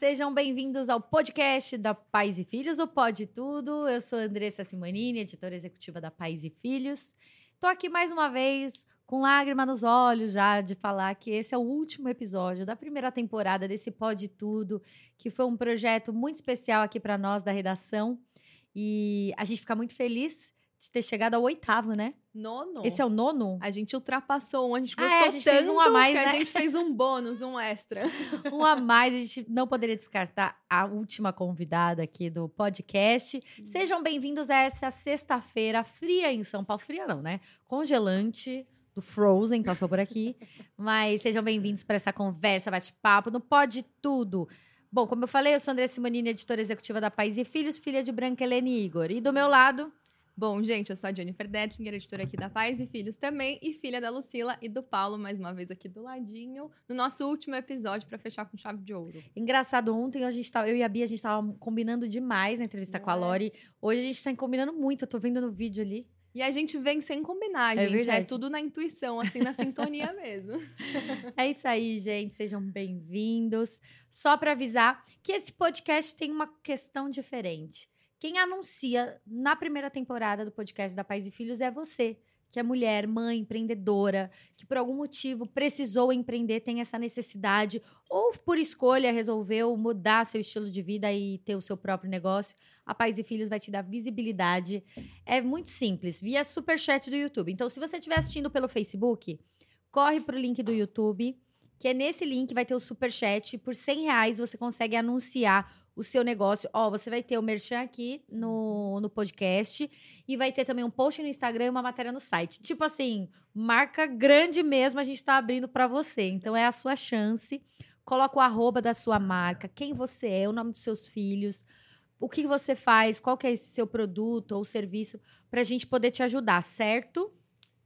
Sejam bem-vindos ao podcast da Pais e Filhos, o Pode Tudo. Eu sou Andressa Simonini, editora executiva da Pais e Filhos. Tô aqui mais uma vez com lágrima nos olhos já de falar que esse é o último episódio da primeira temporada desse Pode Tudo, que foi um projeto muito especial aqui para nós da redação. E a gente fica muito feliz de ter chegado ao oitavo, né? Nono. Esse é o nono? A gente ultrapassou um, a gente Ah, é, gostou a gente tanto fez um a mais, que né? a gente fez um bônus, um extra. Um a mais, a gente não poderia descartar a última convidada aqui do podcast. Sejam bem-vindos a essa sexta-feira fria em São Paulo. Fria não, né? Congelante do Frozen passou por aqui. Mas sejam bem-vindos para essa conversa, bate-papo no Pode Tudo. Bom, como eu falei, eu sou André Simonini, editora executiva da Pais e Filhos, filha de Branca Helene Igor. E do meu lado, Bom, gente, eu sou a Jennifer Dettinger, editora aqui da Pais e Filhos também, e filha da Lucila e do Paulo, mais uma vez aqui do ladinho, no nosso último episódio para fechar com chave de ouro. engraçado, ontem a gente tava, eu e a Bia, a gente tava combinando demais na entrevista Não com a é? Lori. Hoje a gente tá combinando muito, eu tô vendo no vídeo ali. E a gente vem sem combinar, É gente. É, verdade. tudo na intuição, assim, na sintonia mesmo. É isso aí, gente. Sejam bem-vindos. Só para avisar que esse podcast tem uma questão diferente. Quem anuncia na primeira temporada do podcast da Pais e Filhos é você, que é mulher, mãe, empreendedora, que por algum motivo precisou empreender, tem essa necessidade, ou por escolha resolveu mudar seu estilo de vida e ter o seu próprio negócio. A Pais e Filhos vai te dar visibilidade. É muito simples, via superchat do YouTube. Então, se você estiver assistindo pelo Facebook, corre pro link do YouTube, que é nesse link vai ter o superchat. Por 100 reais você consegue anunciar o seu negócio. Ó, você vai ter o merchan aqui no, no podcast e vai ter também um post no Instagram e uma matéria no site. Tipo assim, marca grande mesmo a gente tá abrindo para você. Então é a sua chance. Coloca o arroba da sua marca, quem você é, o nome dos seus filhos, o que você faz, qual que é esse seu produto ou serviço, pra gente poder te ajudar, certo?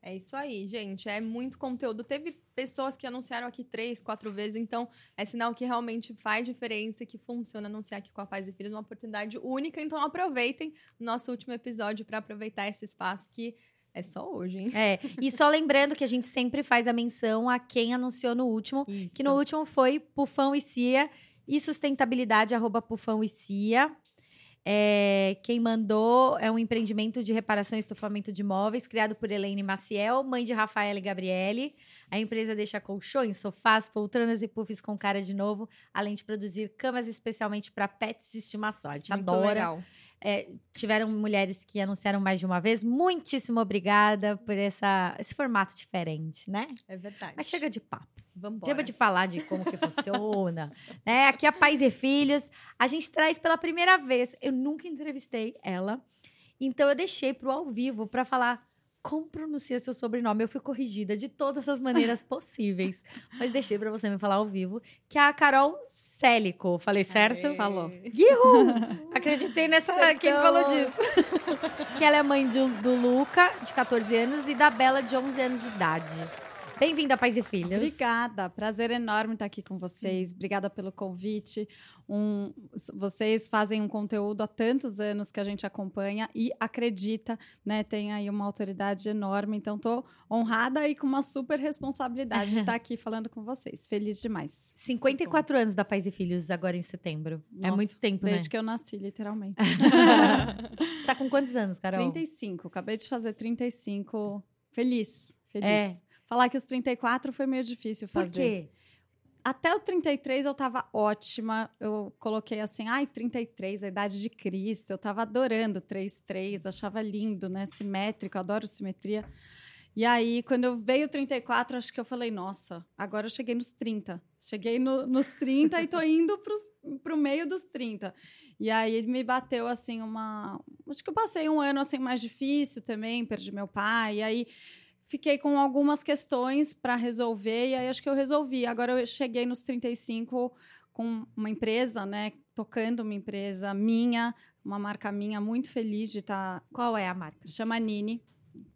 É isso aí, gente. É muito conteúdo. Teve pessoas que anunciaram aqui três, quatro vezes, então é sinal que realmente faz diferença, que funciona anunciar aqui com a Paz e Filhos, uma oportunidade única. Então aproveitem o nosso último episódio para aproveitar esse espaço que é só hoje, hein? É, e só lembrando que a gente sempre faz a menção a quem anunciou no último, Isso. que no último foi Pufão e Cia e sustentabilidade, arroba Pufão e Cia. É, quem mandou é um empreendimento de reparação e estofamento de móveis criado por Elaine Maciel, mãe de Rafaela e Gabriele. A empresa deixa colchões, sofás, poltronas e puffs com cara de novo, além de produzir camas especialmente para pets de estimação. A gente Muito adora. legal. É, tiveram mulheres que anunciaram mais de uma vez. Muitíssimo obrigada por essa, esse formato diferente, né? É verdade. Mas chega de papo. Vambora. Chega de falar de como que funciona. né? Aqui é a Pais e Filhos. A gente traz pela primeira vez. Eu nunca entrevistei ela. Então eu deixei pro ao vivo para falar como pronuncia seu sobrenome. Eu fui corrigida de todas as maneiras possíveis. Mas deixei para você me falar ao vivo. Que é a Carol Célico. Falei certo? Aê. Falou. Guihu! Acreditei nessa. Quem falou disso? que ela é mãe de- do Luca, de 14 anos, e da Bela, de 11 anos de idade. Bem-vinda, Pais e Filhos. Obrigada, prazer enorme estar aqui com vocês. Obrigada pelo convite. Um, vocês fazem um conteúdo há tantos anos que a gente acompanha e acredita, né? Tem aí uma autoridade enorme. Então, estou honrada e com uma super responsabilidade de estar aqui falando com vocês. Feliz demais. 54 anos da Pais e Filhos, agora em setembro. é Nossa, muito tempo, Desde que eu nasci, literalmente. né? Você tá com quantos anos, Carol? 35. Acabei de fazer 35. Feliz. Feliz. É. Falar que os 34 foi meio difícil Por fazer. quê? Até o 33 eu tava ótima. Eu coloquei assim, ai, 33, a idade de Cristo. Eu tava adorando 33, achava lindo, né? Simétrico, adoro simetria. E aí, quando eu veio o 34, acho que eu falei, nossa, agora eu cheguei nos 30. Cheguei no- nos 30 e tô indo pros, pro meio dos 30. E aí me bateu assim uma. Acho que eu passei um ano assim mais difícil também, perdi meu pai. E aí fiquei com algumas questões para resolver e aí acho que eu resolvi. Agora eu cheguei nos 35 com uma empresa, né, tocando uma empresa minha, uma marca minha, muito feliz de estar, Qual é a marca? chama Nini.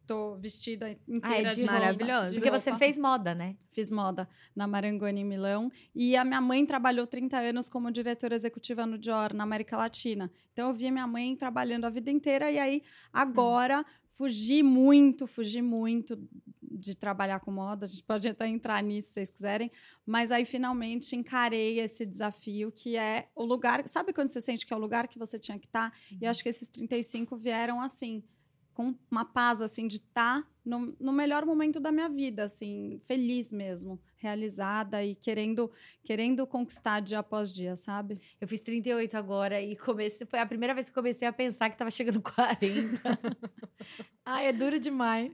Tô vestida Ah, é inteira de de roupa, maravilhosa. de Porque você fez moda, né? Fiz moda na Marangoni, em Milão. E a minha mãe trabalhou 30 anos como diretora executiva no Dior, na América Latina. Então, eu vi minha mãe trabalhando a vida inteira. E aí, agora, fugi muito, fugi muito de trabalhar com moda. A gente pode até entrar nisso se vocês quiserem. Mas aí, finalmente, encarei esse desafio que é o lugar. Sabe quando você sente que é o lugar que você tinha que estar? Tá? Uhum. E acho que esses 35 vieram assim com uma paz, assim, de estar tá no, no, melhor momento da minha vida, assim, feliz mesmo, realizada e querendo querendo conquistar dia após dia, sabe? Eu fiz 38 agora e comecei, foi a primeira vez que comecei a pensar que tava chegando 40. Ai, é duro demais.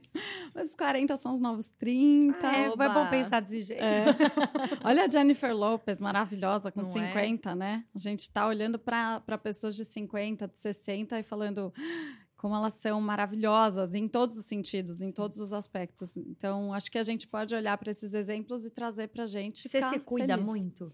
Mas os 40 são os novos 30. Ah, é, é bom pensar desse jeito. É. Olha a Jennifer Lopez, maravilhosa, com Não 50, é? né? A gente tá olhando para pessoas de 50, de 60 e falando como elas são maravilhosas em todos os sentidos, em todos os aspectos. Então, acho que a gente pode olhar para esses exemplos e trazer para a gente. Você se cuida feliz. muito?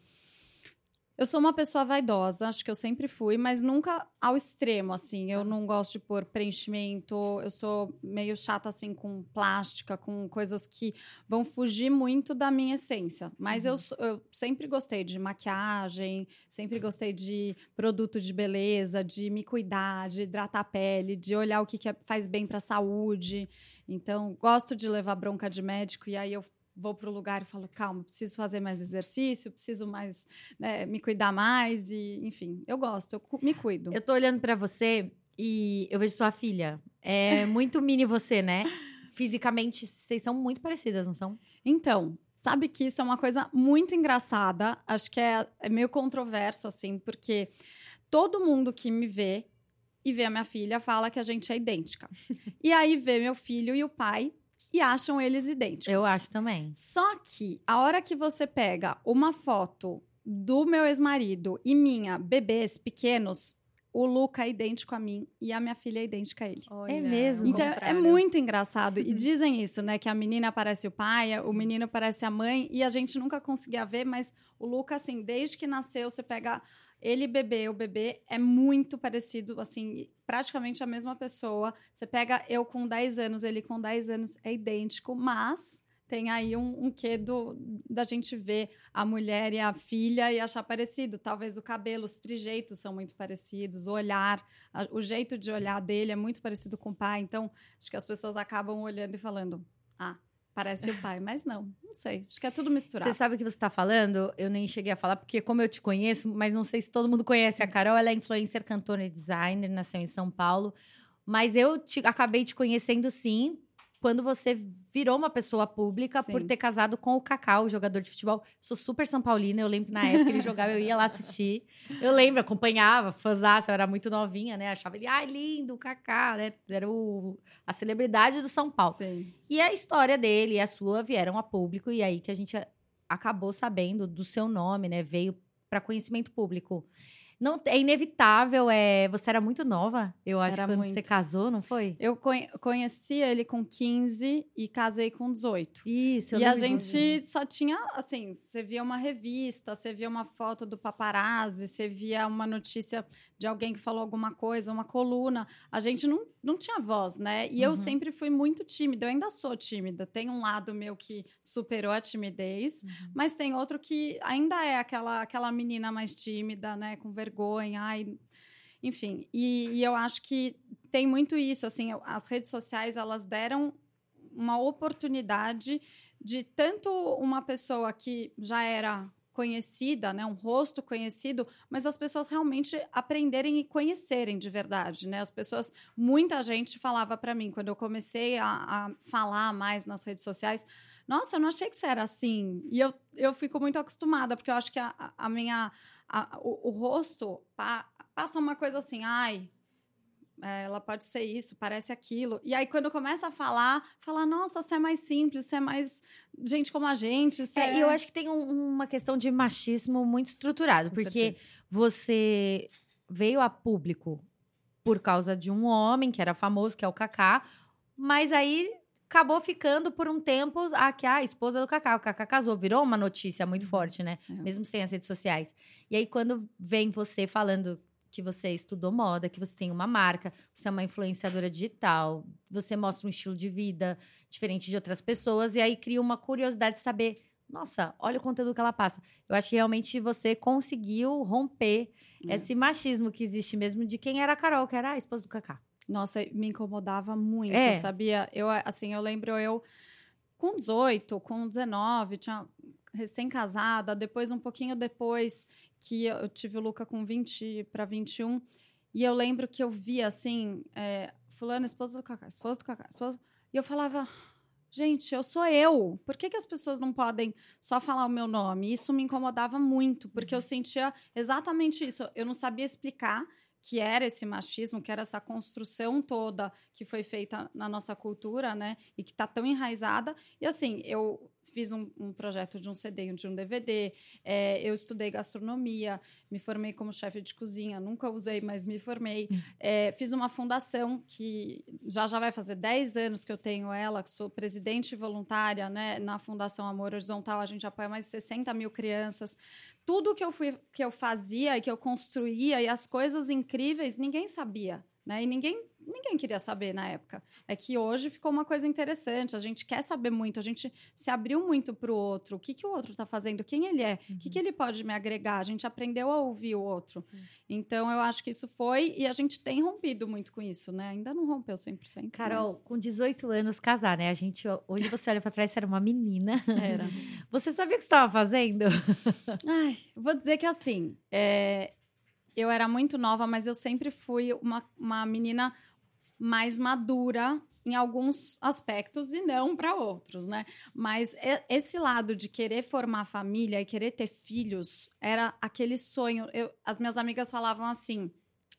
Eu sou uma pessoa vaidosa, acho que eu sempre fui, mas nunca ao extremo, assim. Eu tá. não gosto de pôr preenchimento, eu sou meio chata, assim, com plástica, com coisas que vão fugir muito da minha essência. Mas uhum. eu, eu sempre gostei de maquiagem, sempre gostei de produto de beleza, de me cuidar, de hidratar a pele, de olhar o que, que é, faz bem para a saúde. Então, gosto de levar bronca de médico e aí eu vou para o lugar e falo, calma, preciso fazer mais exercício, preciso mais né, me cuidar mais e, enfim, eu gosto, eu me cuido. Eu tô olhando para você e eu vejo sua filha. É muito mini você, né? Fisicamente, vocês são muito parecidas, não são? Então, sabe que isso é uma coisa muito engraçada. Acho que é, é meio controverso, assim, porque todo mundo que me vê e vê a minha filha fala que a gente é idêntica. e aí vê meu filho e o pai e acham eles idênticos. Eu acho também. Só que a hora que você pega uma foto do meu ex-marido e minha, bebês pequenos, o Luca é idêntico a mim e a minha filha é idêntica a ele. Olha, é mesmo? Então é muito engraçado. E dizem isso, né? Que a menina parece o pai, o menino parece a mãe, e a gente nunca conseguia ver, mas o Luca, assim, desde que nasceu, você pega ele bebê, o bebê é muito parecido, assim, praticamente a mesma pessoa. Você pega eu com 10 anos, ele com 10 anos, é idêntico, mas tem aí um, um quê do, da gente ver a mulher e a filha e achar parecido. Talvez o cabelo, os trejeitos são muito parecidos, o olhar, a, o jeito de olhar dele é muito parecido com o pai. Então, acho que as pessoas acabam olhando e falando: ah, Parece o pai, mas não, não sei. Acho que é tudo misturado. Você sabe o que você está falando? Eu nem cheguei a falar, porque como eu te conheço, mas não sei se todo mundo conhece a Carol, ela é influencer, cantora e designer, nasceu em São Paulo. Mas eu te, acabei te conhecendo sim, quando você virou uma pessoa pública Sim. por ter casado com o Cacau, jogador de futebol. Sou super São Paulina, eu lembro que na época ele jogava, eu ia lá assistir. Eu lembro, acompanhava, fãzaça, eu era muito novinha, né? Achava ele, ai, lindo, o Cacá, né? Era o, a celebridade do São Paulo. Sim. E a história dele e a sua vieram a público, e aí que a gente acabou sabendo do seu nome, né? Veio para conhecimento público. Não, é inevitável, é. Você era muito nova, eu acho, era quando muito. você casou, não foi? Eu conheci ele com 15 e casei com 18. Isso, eu E a gente só tinha, assim, você via uma revista, você via uma foto do paparazzi, você via uma notícia de alguém que falou alguma coisa, uma coluna. A gente não, não tinha voz, né? E uhum. eu sempre fui muito tímida, eu ainda sou tímida. Tem um lado meu que superou a timidez, uhum. mas tem outro que ainda é aquela, aquela menina mais tímida, né? Com vergonha, ai, enfim. E, e eu acho que tem muito isso, assim, as redes sociais, elas deram uma oportunidade de tanto uma pessoa que já era conhecida, né, um rosto conhecido, mas as pessoas realmente aprenderem e conhecerem de verdade, né? As pessoas, muita gente falava para mim quando eu comecei a, a, falar mais nas redes sociais, nossa, eu não achei que você era assim. E eu, eu fico muito acostumada porque eu acho que a, a minha a, o, o, rosto pa, passa uma coisa assim, ai, é, ela pode ser isso, parece aquilo. E aí, quando começa a falar, fala, nossa, você é mais simples, você é mais gente como a gente. É, é... eu acho que tem um, uma questão de machismo muito estruturado, Com porque certeza. você veio a público por causa de um homem que era famoso, que é o Kaká, mas aí acabou ficando por um tempo a que a esposa do Kaká, o Kaká casou, virou uma notícia muito uhum. forte, né? É. Mesmo sem as redes sociais. E aí quando vem você falando que você estudou moda, que você tem uma marca, você é uma influenciadora digital, você mostra um estilo de vida diferente de outras pessoas, e aí cria uma curiosidade de saber, nossa, olha o conteúdo que ela passa. Eu acho que realmente você conseguiu romper é. esse machismo que existe mesmo de quem era a Carol, que era a esposa do Kaká. Nossa, me incomodava muito, é. sabia? Eu, assim, eu lembro eu com 18, com 19, tinha recém-casada, depois um pouquinho depois que eu tive o Luca com 20 para 21, e eu lembro que eu via assim, é, fulano, esposa do Cacá, esposa do Cacá, esposa... E eu falava, gente, eu sou eu. Por que, que as pessoas não podem só falar o meu nome? Isso me incomodava muito, porque eu uhum. sentia exatamente isso. Eu não sabia explicar que era esse machismo, que era essa construção toda que foi feita na nossa cultura, né? E que está tão enraizada. E assim, eu fiz um, um, projeto de um CD, de um DVD, é, eu estudei gastronomia, me formei como chefe de cozinha, nunca usei, mas me formei. É, fiz uma fundação que já já vai fazer 10 anos que eu tenho ela, que sou presidente voluntária né, na Fundação Amor Horizontal, a gente apoia mais de 60 mil crianças. Tudo que eu, fui, que eu fazia e que eu construía e as coisas incríveis, ninguém sabia. Né? E ninguém ninguém queria saber na época. É que hoje ficou uma coisa interessante. A gente quer saber muito, a gente se abriu muito para o outro. O que, que o outro está fazendo, quem ele é, o que, que uhum. ele pode me agregar. A gente aprendeu a ouvir o outro. Sim. Então, eu acho que isso foi, e a gente tem rompido muito com isso, né? Ainda não rompeu 100%. Carol, mas... com 18 anos casar, né? A gente, hoje você olha para trás, você era uma menina. Era. Você sabia o que estava fazendo? Ai, vou dizer que assim, é, eu era muito nova, mas eu sempre fui uma, uma menina mais madura em alguns aspectos e não para outros, né? Mas esse lado de querer formar família e querer ter filhos era aquele sonho. Eu, as minhas amigas falavam assim: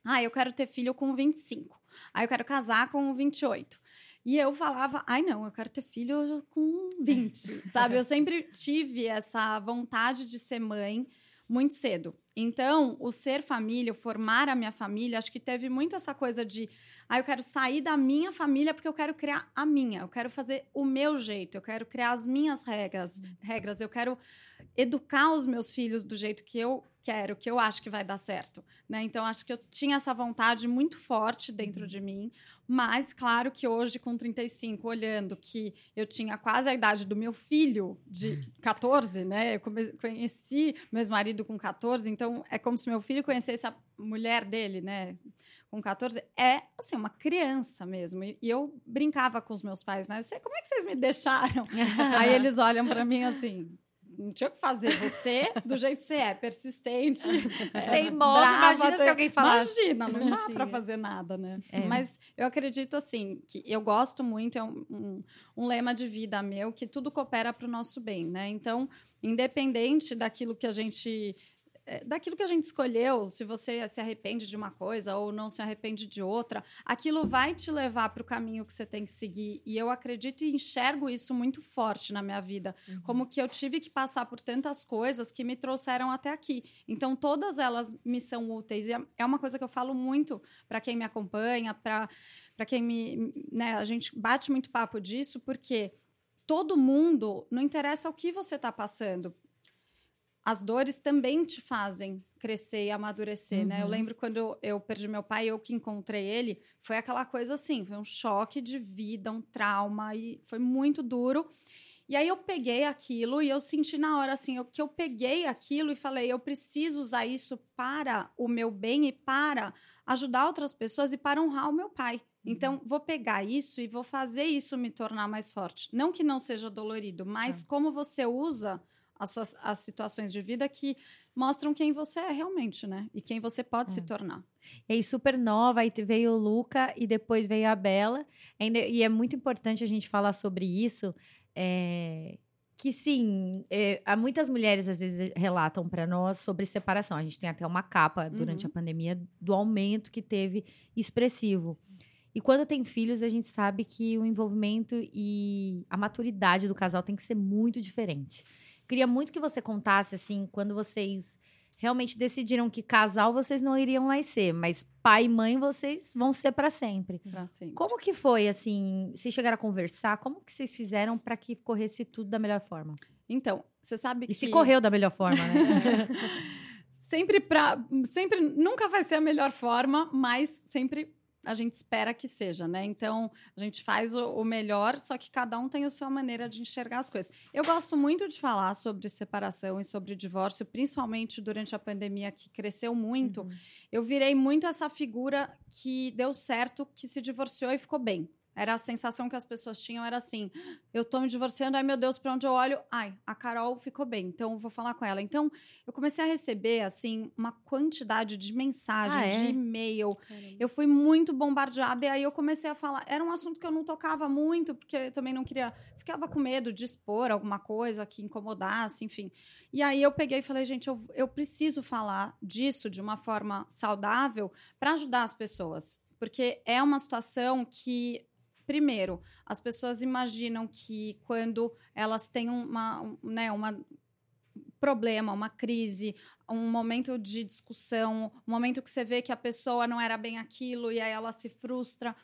ah, eu quero ter filho com 25, aí eu quero casar com 28. E eu falava, ai não, eu quero ter filho com 20, sabe? Eu sempre tive essa vontade de ser mãe muito cedo. Então, o ser família, o formar a minha família, acho que teve muito essa coisa de ah, eu quero sair da minha família porque eu quero criar a minha, eu quero fazer o meu jeito, eu quero criar as minhas regras, regras, eu quero educar os meus filhos do jeito que eu quero, que eu acho que vai dar certo, né? Então acho que eu tinha essa vontade muito forte dentro uhum. de mim, mas claro que hoje com 35, olhando que eu tinha quase a idade do meu filho de 14, né? Eu conheci meu marido com 14, então é como se meu filho conhecesse a mulher dele, né? Com 14, é assim, uma criança mesmo. E, e eu brincava com os meus pais, né? Sei, como é que vocês me deixaram? Aí eles olham para mim assim, não tinha o que fazer. Você, do jeito que você é, persistente, é, teimosa. Imagina se alguém falasse. Imagina, não dá para fazer nada, né? É. Mas eu acredito, assim, que eu gosto muito, é um, um, um lema de vida meu, que tudo coopera para o nosso bem, né? Então, independente daquilo que a gente daquilo que a gente escolheu, se você se arrepende de uma coisa ou não se arrepende de outra, aquilo vai te levar para o caminho que você tem que seguir. E eu acredito e enxergo isso muito forte na minha vida, uhum. como que eu tive que passar por tantas coisas que me trouxeram até aqui. Então todas elas me são úteis e é, é uma coisa que eu falo muito para quem me acompanha, para para quem me, né, a gente bate muito papo disso porque todo mundo, não interessa o que você está passando, as dores também te fazem crescer e amadurecer, uhum. né? Eu uhum. lembro quando eu, eu, perdi meu pai, eu que encontrei ele, foi aquela coisa assim, foi um choque de vida, um trauma e foi muito duro. E aí eu peguei aquilo e eu senti na hora assim, eu, que eu peguei aquilo e falei, eu preciso usar isso para o meu bem e para ajudar outras pessoas e para honrar o meu pai. Uhum. Então, vou pegar isso e vou fazer isso me tornar mais forte. Não que não seja dolorido, mas é. como você usa as suas as situações de vida que mostram quem você é realmente, né? E quem você pode é. se tornar. E aí, super nova, aí veio o Luca e depois veio a Bela. E é muito importante a gente falar sobre isso. É, que sim, é, há muitas mulheres às vezes relatam para nós sobre separação. A gente tem até uma capa durante uhum. a pandemia do aumento que teve expressivo. E quando tem filhos, a gente sabe que o envolvimento e a maturidade do casal tem que ser muito diferente. Queria muito que você contasse, assim, quando vocês realmente decidiram que casal vocês não iriam mais ser, mas pai e mãe vocês vão ser para sempre. Pra sempre. Como que foi, assim, vocês chegaram a conversar? Como que vocês fizeram para que corresse tudo da melhor forma? Então, você sabe que... E se correu da melhor forma, né? sempre para sempre nunca vai ser a melhor forma, mas sempre a gente espera que seja, né? Então, a gente faz o, o, melhor, só que cada um tem a sua maneira de enxergar as coisas. Eu gosto muito de falar sobre separação e sobre divórcio, principalmente durante a pandemia, que cresceu muito. Uhum. Eu virei muito essa figura que deu certo, que se divorciou e ficou bem. Era a sensação que as pessoas tinham, era assim: eu tô me divorciando, ai meu Deus, para onde eu olho? Ai, a Carol ficou bem, então eu vou falar com ela. Então, eu comecei a receber, assim, uma quantidade de mensagem, Ah, é? de e-mail. Eu fui muito bombardeada, e aí eu comecei a falar. Era um assunto que eu não tocava muito, porque eu também não queria. Ficava com medo de expor alguma coisa que incomodasse, enfim. E aí eu peguei e falei, gente, eu, eu preciso falar disso de uma forma saudável para ajudar as pessoas. Porque é uma situação que primeiro, as pessoas imaginam que quando elas têm uma, um, né, uma problema, uma crise, um momento de discussão, um momento que você vê que a pessoa não era bem aquilo e aí ela se frustra,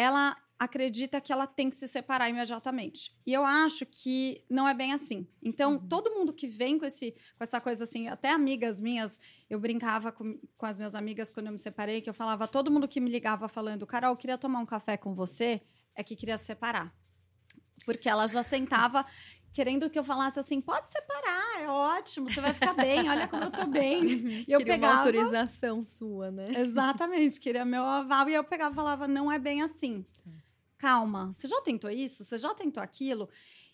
ela acredita que ela tem que se separar imediatamente. E eu acho que não é bem assim. Então, Uhum. todo mundo que vem com, esse, com essa coisa assim, até amigas minhas, eu brincava com, com as minhas amigas quando eu me separei, que eu falava, todo mundo que me ligava falando, Carol, eu queria tomar um café com você, é que queria se separar. Porque ela já sentava querendo que eu falasse assim, pode separar, é ótimo, você vai ficar bem, olha como eu tô bem. E eu Queria uma pegava... autorização sua, né? Exatamente, queria meu aval. E eu pegava e falava, não é bem assim. Tá. Calma, você já tentou isso? Você já tentou aquilo?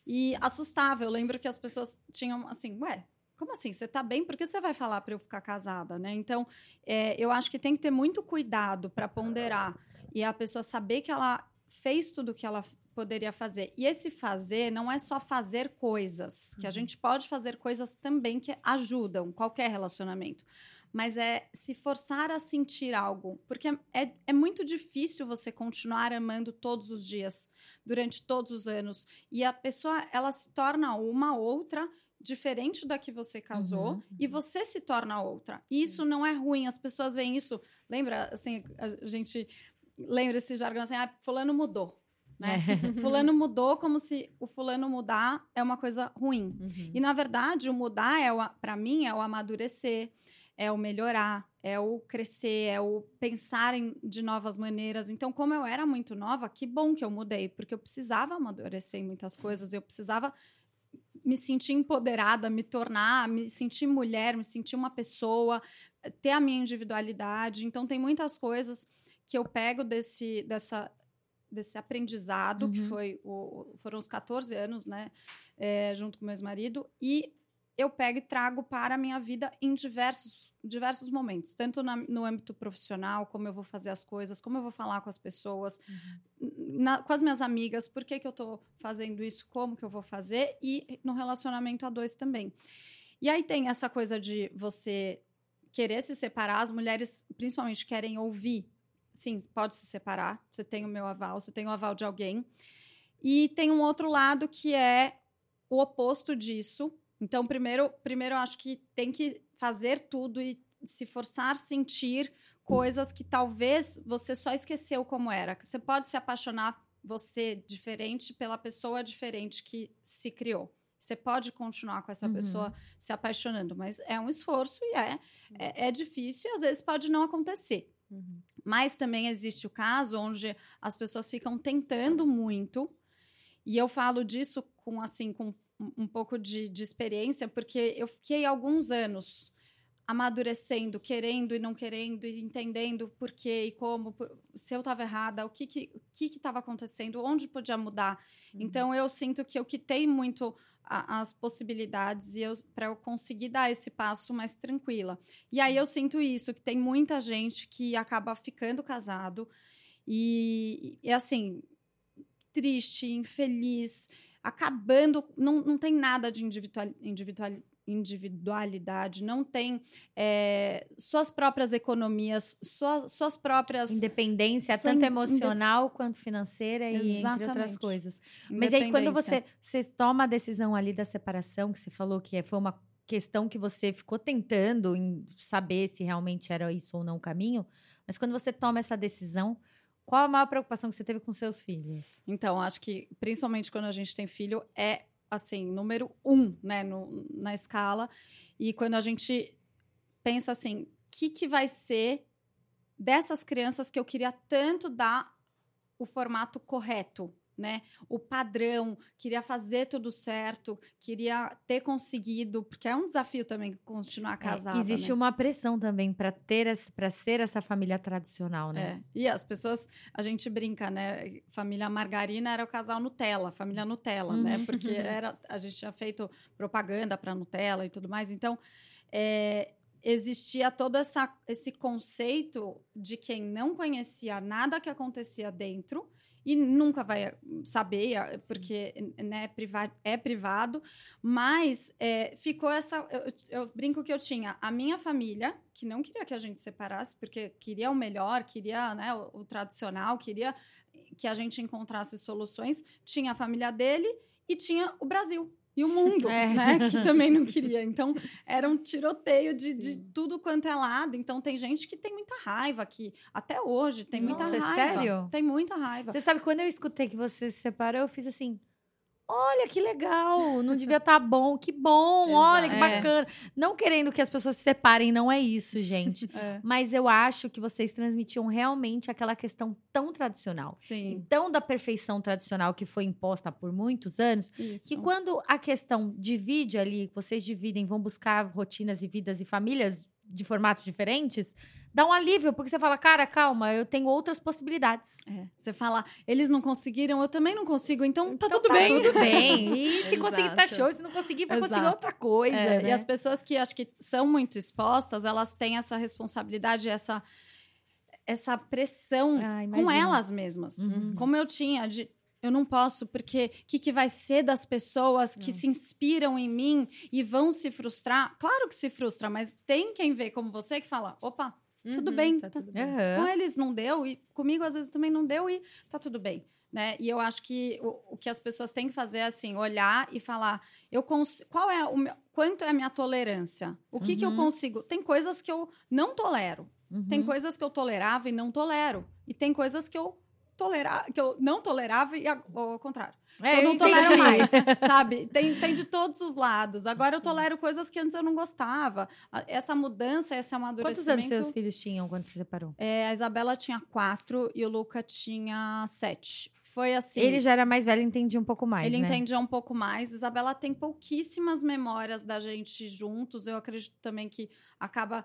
E assustava, eu lembro que as pessoas tinham assim, ué, como assim? Você tá bem? Por que você vai falar para eu ficar casada, né? Então, é, eu acho que tem que ter muito cuidado para ponderar e a pessoa saber que ela fez tudo o que ela poderia fazer. E esse fazer não é só fazer coisas, que a Uhum. gente pode fazer coisas também que ajudam qualquer relacionamento. Mas é se forçar a sentir algo. Porque é, é muito difícil você continuar amando todos os dias, durante todos os anos. E a pessoa, ela se torna uma outra diferente da que você casou Uhum, e você se torna outra. E isso não é ruim, as pessoas veem isso. Lembra, assim, a gente lembra esse jargão assim, ah, fulano mudou. Né? fulano mudou como se o fulano mudar é uma coisa ruim. Uhum. E na verdade, o mudar é para mim é o amadurecer, é o melhorar, é o crescer, é o pensar em, de novas maneiras. Então, como eu era muito nova, que bom que eu mudei, porque eu precisava amadurecer em muitas coisas, eu precisava me sentir empoderada, me tornar, me sentir mulher, me sentir uma pessoa, ter a minha individualidade. Então, tem muitas coisas que eu pego desse, dessa, desse aprendizado, que Uhum. foi o, foram os 14 anos, né, é, junto com meu ex-marido, e eu pego e trago para a minha vida em diversos, diversos momentos, tanto na- no âmbito profissional, como eu vou fazer as coisas, como eu vou falar com as pessoas, na- com as minhas amigas, por que, que eu estou fazendo isso, como que eu vou fazer, e no relacionamento a dois também. E aí tem essa coisa de você querer se separar, as mulheres principalmente querem ouvir. Sim, pode se separar, você tem o meu aval, você tem o aval de alguém. E tem um outro lado que é o oposto disso. Então, primeiro, primeiro eu acho que tem que fazer tudo e se forçar a sentir coisas que talvez você só esqueceu como era. Você pode se apaixonar você diferente pela pessoa diferente que se criou. Você pode continuar com essa Uhum. pessoa se apaixonando, mas é um esforço e é, é, é difícil e às vezes pode não acontecer. Uhum. Mas também existe o caso onde as pessoas ficam tentando muito. E eu falo disso com assim com um, pouco de, de experiência, porque eu fiquei alguns anos amadurecendo, querendo e não querendo, e entendendo por quê e como, por- se eu estava errada, o que que o que estava acontecendo, onde podia mudar. Então eu sinto que eu quitei muito a- as possibilidades e para eu conseguir dar esse passo mais tranquila. E aí eu sinto isso, que tem muita gente que acaba ficando casado e, e assim, triste, infeliz, acabando, não, não tem nada de individual, individual, individualidade, não tem é, suas próprias economias, suas, suas próprias Independência, Sua tanto emocional quanto financeira e entre outras Exatamente. coisas. Mas aí, quando você, você toma a decisão ali da separação, que você falou que é, foi uma questão que você ficou tentando em saber se realmente era isso ou não o caminho, mas quando você toma essa decisão, qual a maior preocupação que você teve com seus filhos? Então, acho que principalmente quando a gente tem filho, é assim, número um, né, no- na escala. E quando a gente pensa assim, o que, que vai ser dessas crianças que eu queria tanto dar o formato correto, né? O padrão, queria fazer tudo certo, queria ter conseguido, porque é um desafio também continuar É, casada. existe né? uma pressão também para ter para ser essa família tradicional, né? É. E as pessoas, a gente brinca, né? Família Margarina era o casal Nutella, família Nutella, né? Uhum. Porque era, a gente tinha feito propaganda para Nutella e tudo mais. Então, é, existia todo essa, esse conceito de quem não conhecia nada que acontecia dentro e nunca vai saber, a- porque né, é, é privado, mas é, ficou essa. Eu, eu brinco que eu tinha a minha família, que não queria que a gente separasse, porque queria o melhor, queria né, o, o tradicional, queria que a gente encontrasse soluções. Tinha a família dele e tinha o Brasil. E o mundo, É. né? Que também não queria. Então, era um tiroteio de, de tudo quanto é lado. Então, tem gente que tem muita raiva aqui. Até hoje, tem muita Nossa, é raiva. sério? Tem muita raiva. Você sabe, quando eu escutei que você se separou, eu fiz assim. Olha que legal, não devia estar bom, que bom, olha que. É. bacana. Não querendo que as pessoas se separem, não é isso, gente. É, Mas eu acho que vocês transmitiam realmente aquela questão tão tradicional. sim, Tão da perfeição tradicional que foi imposta por muitos anos, isso. que quando a questão divide ali, vocês dividem, vão buscar rotinas e vidas e famílias de formatos diferentes, dá um alívio, porque você fala, cara, calma, eu tenho outras possibilidades. É, Você fala, eles não conseguiram, eu também não consigo, então, tá Então tudo bem. tudo bem. E se conseguir, tá show. Se não conseguir, vai conseguir outra coisa. É, né? E as pessoas que acho que são muito expostas, elas têm essa responsabilidade, essa, essa pressão Ah, com elas mesmas. Uhum. Como eu tinha de. Eu não posso, porque o que, que vai ser das pessoas que se inspiram em mim e vão se frustrar? Claro que se frustra, mas tem quem vê como você que fala: opa, tudo Uhum, bem, Tá tá- tudo bem. Aham. com eles não deu e comigo às vezes também não deu e tá tudo bem, né? E eu acho que o, o que as pessoas têm que fazer é assim, olhar e falar, eu qual é o meu, quanto é a minha tolerância? O que que eu Uhum. consigo? Tem coisas que eu não tolero, tem Uhum. coisas que eu tolerava e não tolero, e tem coisas que eu tolerar, que eu não tolerava e ao contrário. É, eu não entendi. tolero mais, sabe? Tem, tem de todos os lados. Agora eu tolero coisas que antes eu não gostava. Essa mudança, esse amadurecimento... Quantos anos seus filhos tinham quando se separou? É, a Isabela tinha quatro e o Luca tinha sete. Foi assim. Ele já era mais velho e entendia um pouco mais, ele né? entendia um pouco mais. Isabela tem pouquíssimas memórias da gente juntos. Eu acredito também que acaba,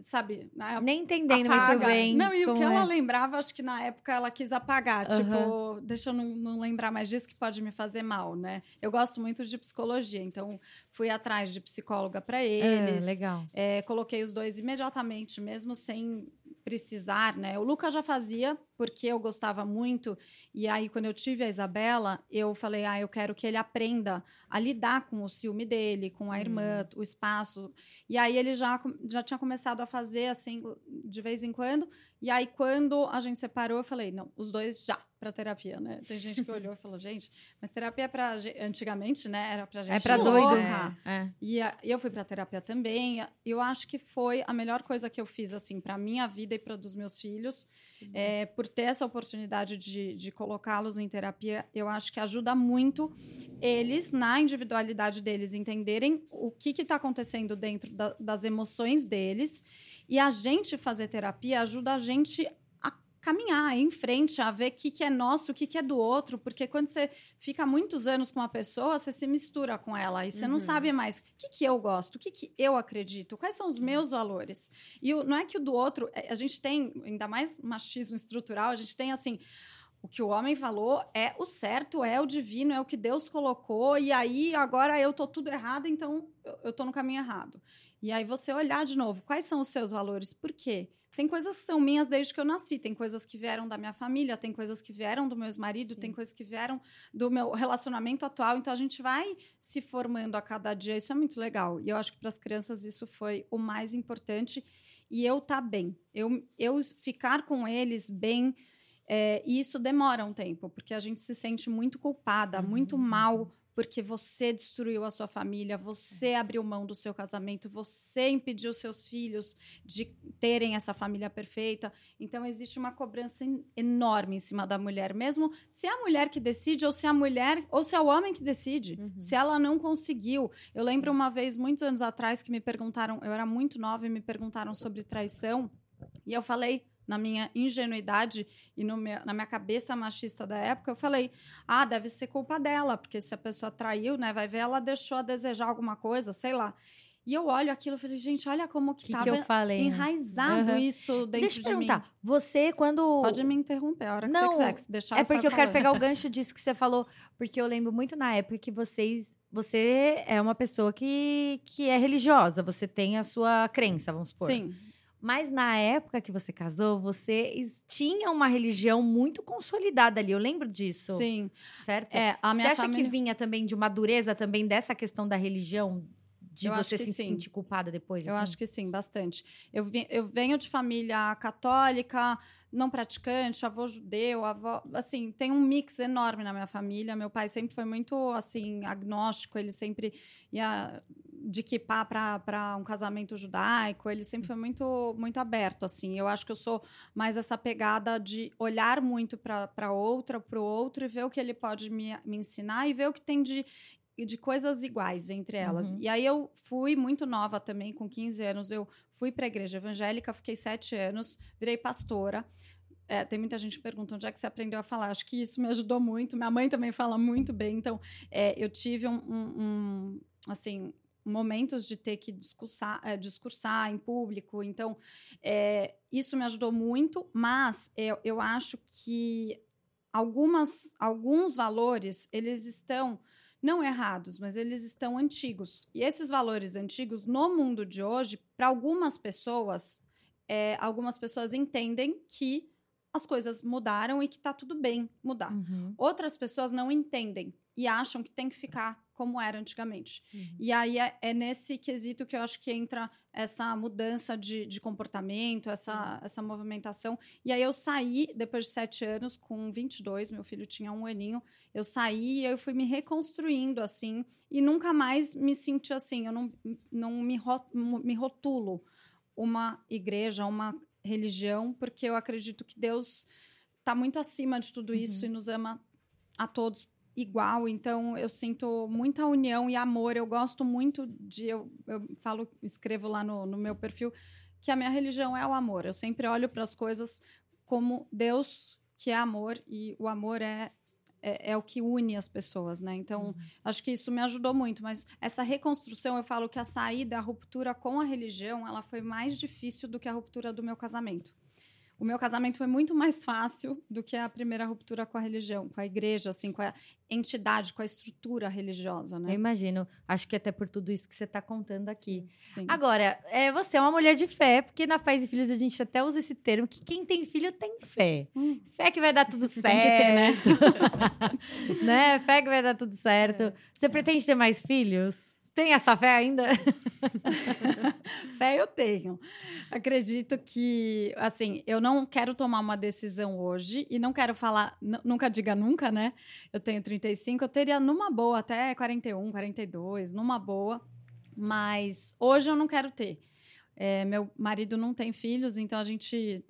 sabe, na Nem entendendo apaga. muito bem Não, e o que ela é. lembrava, acho que na época ela quis apagar. Aham. Tipo, deixa eu não, não lembrar mais disso que pode me fazer mal, né? Eu gosto muito de psicologia, então fui atrás de psicóloga para Ah, eles. legal. É, coloquei os dois imediatamente, mesmo sem precisar, né? O Luca já fazia, porque eu gostava muito. E aí, quando eu tive a Isabela, eu falei, ah, eu quero que ele aprenda a lidar com o ciúme dele, com a irmã, o espaço. E aí, ele já, já tinha começado a fazer, assim, de vez em quando. E aí, quando a gente separou, eu falei, não, os dois já para terapia, né? Tem gente que olhou e falou, gente, mas terapia é pra... ge- Antigamente, né? Era pra gente É pra louca. doido. É, é. E a- eu fui para terapia também. Eu acho que foi a melhor coisa que eu fiz assim para minha vida e para dos meus filhos, é, por ter essa oportunidade de, de colocá-los em terapia. Eu acho que ajuda muito eles na individualidade deles entenderem o que está acontecendo dentro da- das emoções deles. E a gente fazer terapia ajuda a gente caminhar ir em frente, a ver o que, que é nosso, o que, que é do outro, porque quando você fica muitos anos com uma pessoa, você se mistura com ela e você não Uhum. sabe mais o que, que eu gosto, o que, que eu acredito, quais são os meus valores. E o- não é que o do outro, é- a gente tem, ainda mais machismo estrutural, a gente tem assim. O que o homem falou é o certo, é o divino, é o que Deus colocou, e aí agora eu tô tudo errado, então eu, eu tô no caminho errado. E aí você olhar de novo, quais são os seus valores? Por quê? Tem coisas que são minhas desde que eu nasci, tem coisas que vieram da minha família, tem coisas que vieram do meu marido, Sim. tem coisas que vieram do meu relacionamento atual. Então a gente vai se formando a cada dia. Isso é muito legal. E eu acho que para as crianças isso foi o mais importante. E eu tá bem. Eu, eu ficar com eles bem. é, e isso demora um tempo, porque a gente se sente muito culpada, muito Uhum. mal, porque você destruiu a sua família, você abriu mão do seu casamento, você impediu seus filhos de terem essa família perfeita. Então existe uma cobrança en- enorme em cima da mulher, mesmo se é a mulher que decide ou se é a mulher ou se é o homem que decide. Uhum. Se ela não conseguiu. Eu lembro uma vez muitos anos atrás que me perguntaram, eu era muito nova e me perguntaram sobre traição, e eu falei na minha ingenuidade e meu, na minha cabeça machista da época, eu falei: ah, deve ser culpa dela, porque se a pessoa traiu, né, vai ver, ela deixou a desejar alguma coisa, sei lá. E eu olho aquilo e falei, gente, olha como que, que, tava que eu falei, né? enraizado Uhum. isso dentro Deixa eu de mim. perguntar, você quando Pode me interromper a hora que Não, você quiser. Se deixar, É porque eu quero pegar o gancho disso que você falou, porque eu lembro muito na época que vocês. Você é uma pessoa que, que é religiosa, você tem a sua crença, vamos supor. Sim, Mas na época que você casou, vocês tinham uma religião muito consolidada ali. Eu lembro disso. sim. Certo? É, a você minha acha família... que vinha também de uma dureza também dessa questão da religião? De Eu você se sim. sentir culpada depois? Eu assim? acho que sim, bastante. Eu, vi- eu venho de família católica, não praticante, avô judeu, avó, assim, tem um mix enorme na minha família. Meu pai sempre foi muito, assim, agnóstico, ele sempre ia de equipar para um casamento judaico, ele sempre foi muito muito aberto, assim. Eu acho que eu sou mais essa pegada de olhar muito para outra, para o outro e ver o que ele pode me, me ensinar e ver o que tem de de coisas iguais entre elas. Uhum. E aí eu fui muito nova também, com 15 anos, eu fui para a igreja evangélica, fiquei sete anos, virei pastora. É, tem muita gente que pergunta onde é que você aprendeu a falar. Acho que isso me ajudou muito. Minha mãe também fala muito bem. Então, é, eu tive um, um- um, assim momentos de ter que discursar, é, discursar em público. Então, é, isso me ajudou muito. Mas eu, eu acho que algumas, alguns valores eles estão não errados, mas eles estão antigos. E esses valores antigos, no mundo de hoje, para algumas pessoas, é, algumas pessoas entendem que as coisas mudaram e que está tudo bem mudar. Uhum. Outras pessoas não entendem e acham que tem que ficar como era antigamente. Uhum. E aí é, é nesse quesito que eu acho que entra essa mudança de, de comportamento, essa, essa movimentação. E aí eu saí, depois de sete anos, com 22, meu filho tinha um aninho, eu saí e eu fui me reconstruindo, assim, e nunca mais me senti assim, eu não, não me, ro- me rotulo uma igreja, uma religião, porque eu acredito que Deus está muito acima de tudo isso Uhum. e nos ama a todos igual. Então eu sinto muita união e amor. Eu gosto muito de eu, eu falo, escrevo lá no, no meu perfil que a minha religião é o amor. Eu sempre olho para as coisas como Deus que é amor e o amor é é, é o que une as pessoas, né? Então, Uhum. acho que isso me ajudou muito. Mas essa reconstrução, eu falo que a saída, a ruptura com a religião, ela foi mais difícil do que a ruptura do meu casamento. O meu casamento foi muito mais fácil do que a primeira ruptura com a religião, com a igreja, assim, com a entidade, com a estrutura religiosa, Eu né? imagino. Acho que até por tudo isso que você está contando aqui. Sim. Agora, é, você é uma mulher de fé, porque na Pais e Filhos a gente até usa esse termo, que quem tem filho tem fé. Hum. Fé que vai dar tudo certo. Tem que ter, né? né? Fé que vai dar tudo certo. É. Você pretende ter mais filhos? Tem essa fé ainda? Fé eu tenho. Acredito que, assim, eu não quero tomar uma decisão hoje e não quero falar, nu- nunca diga nunca, né? Eu tenho 35, eu teria numa boa até 41, 42, numa boa, mas hoje eu não quero ter. É, meu marido não tem filhos, então a gente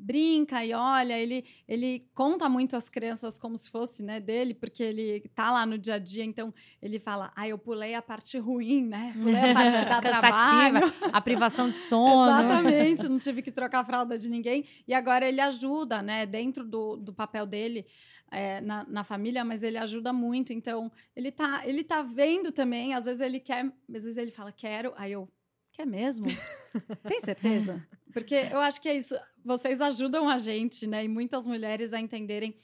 brinca e olha, ele, ele conta muito as crianças como se fosse né, dele, porque ele tá lá no dia a dia, então ele fala, ah, eu pulei a parte ruim, né? Pulei a parte que dá trabalho. A privação de sono. Exatamente, não tive que trocar a fralda de ninguém. E agora ele ajuda, né? Dentro do, do papel dele é, na, na família, mas ele ajuda muito. Então, ele tá, ele tá vendo também. Às vezes ele quer, às vezes ele fala, quero. Aí eu, quer mesmo? Tem certeza? Porque eu acho que é isso. Vocês ajudam a gente, né? E muitas mulheres a entenderem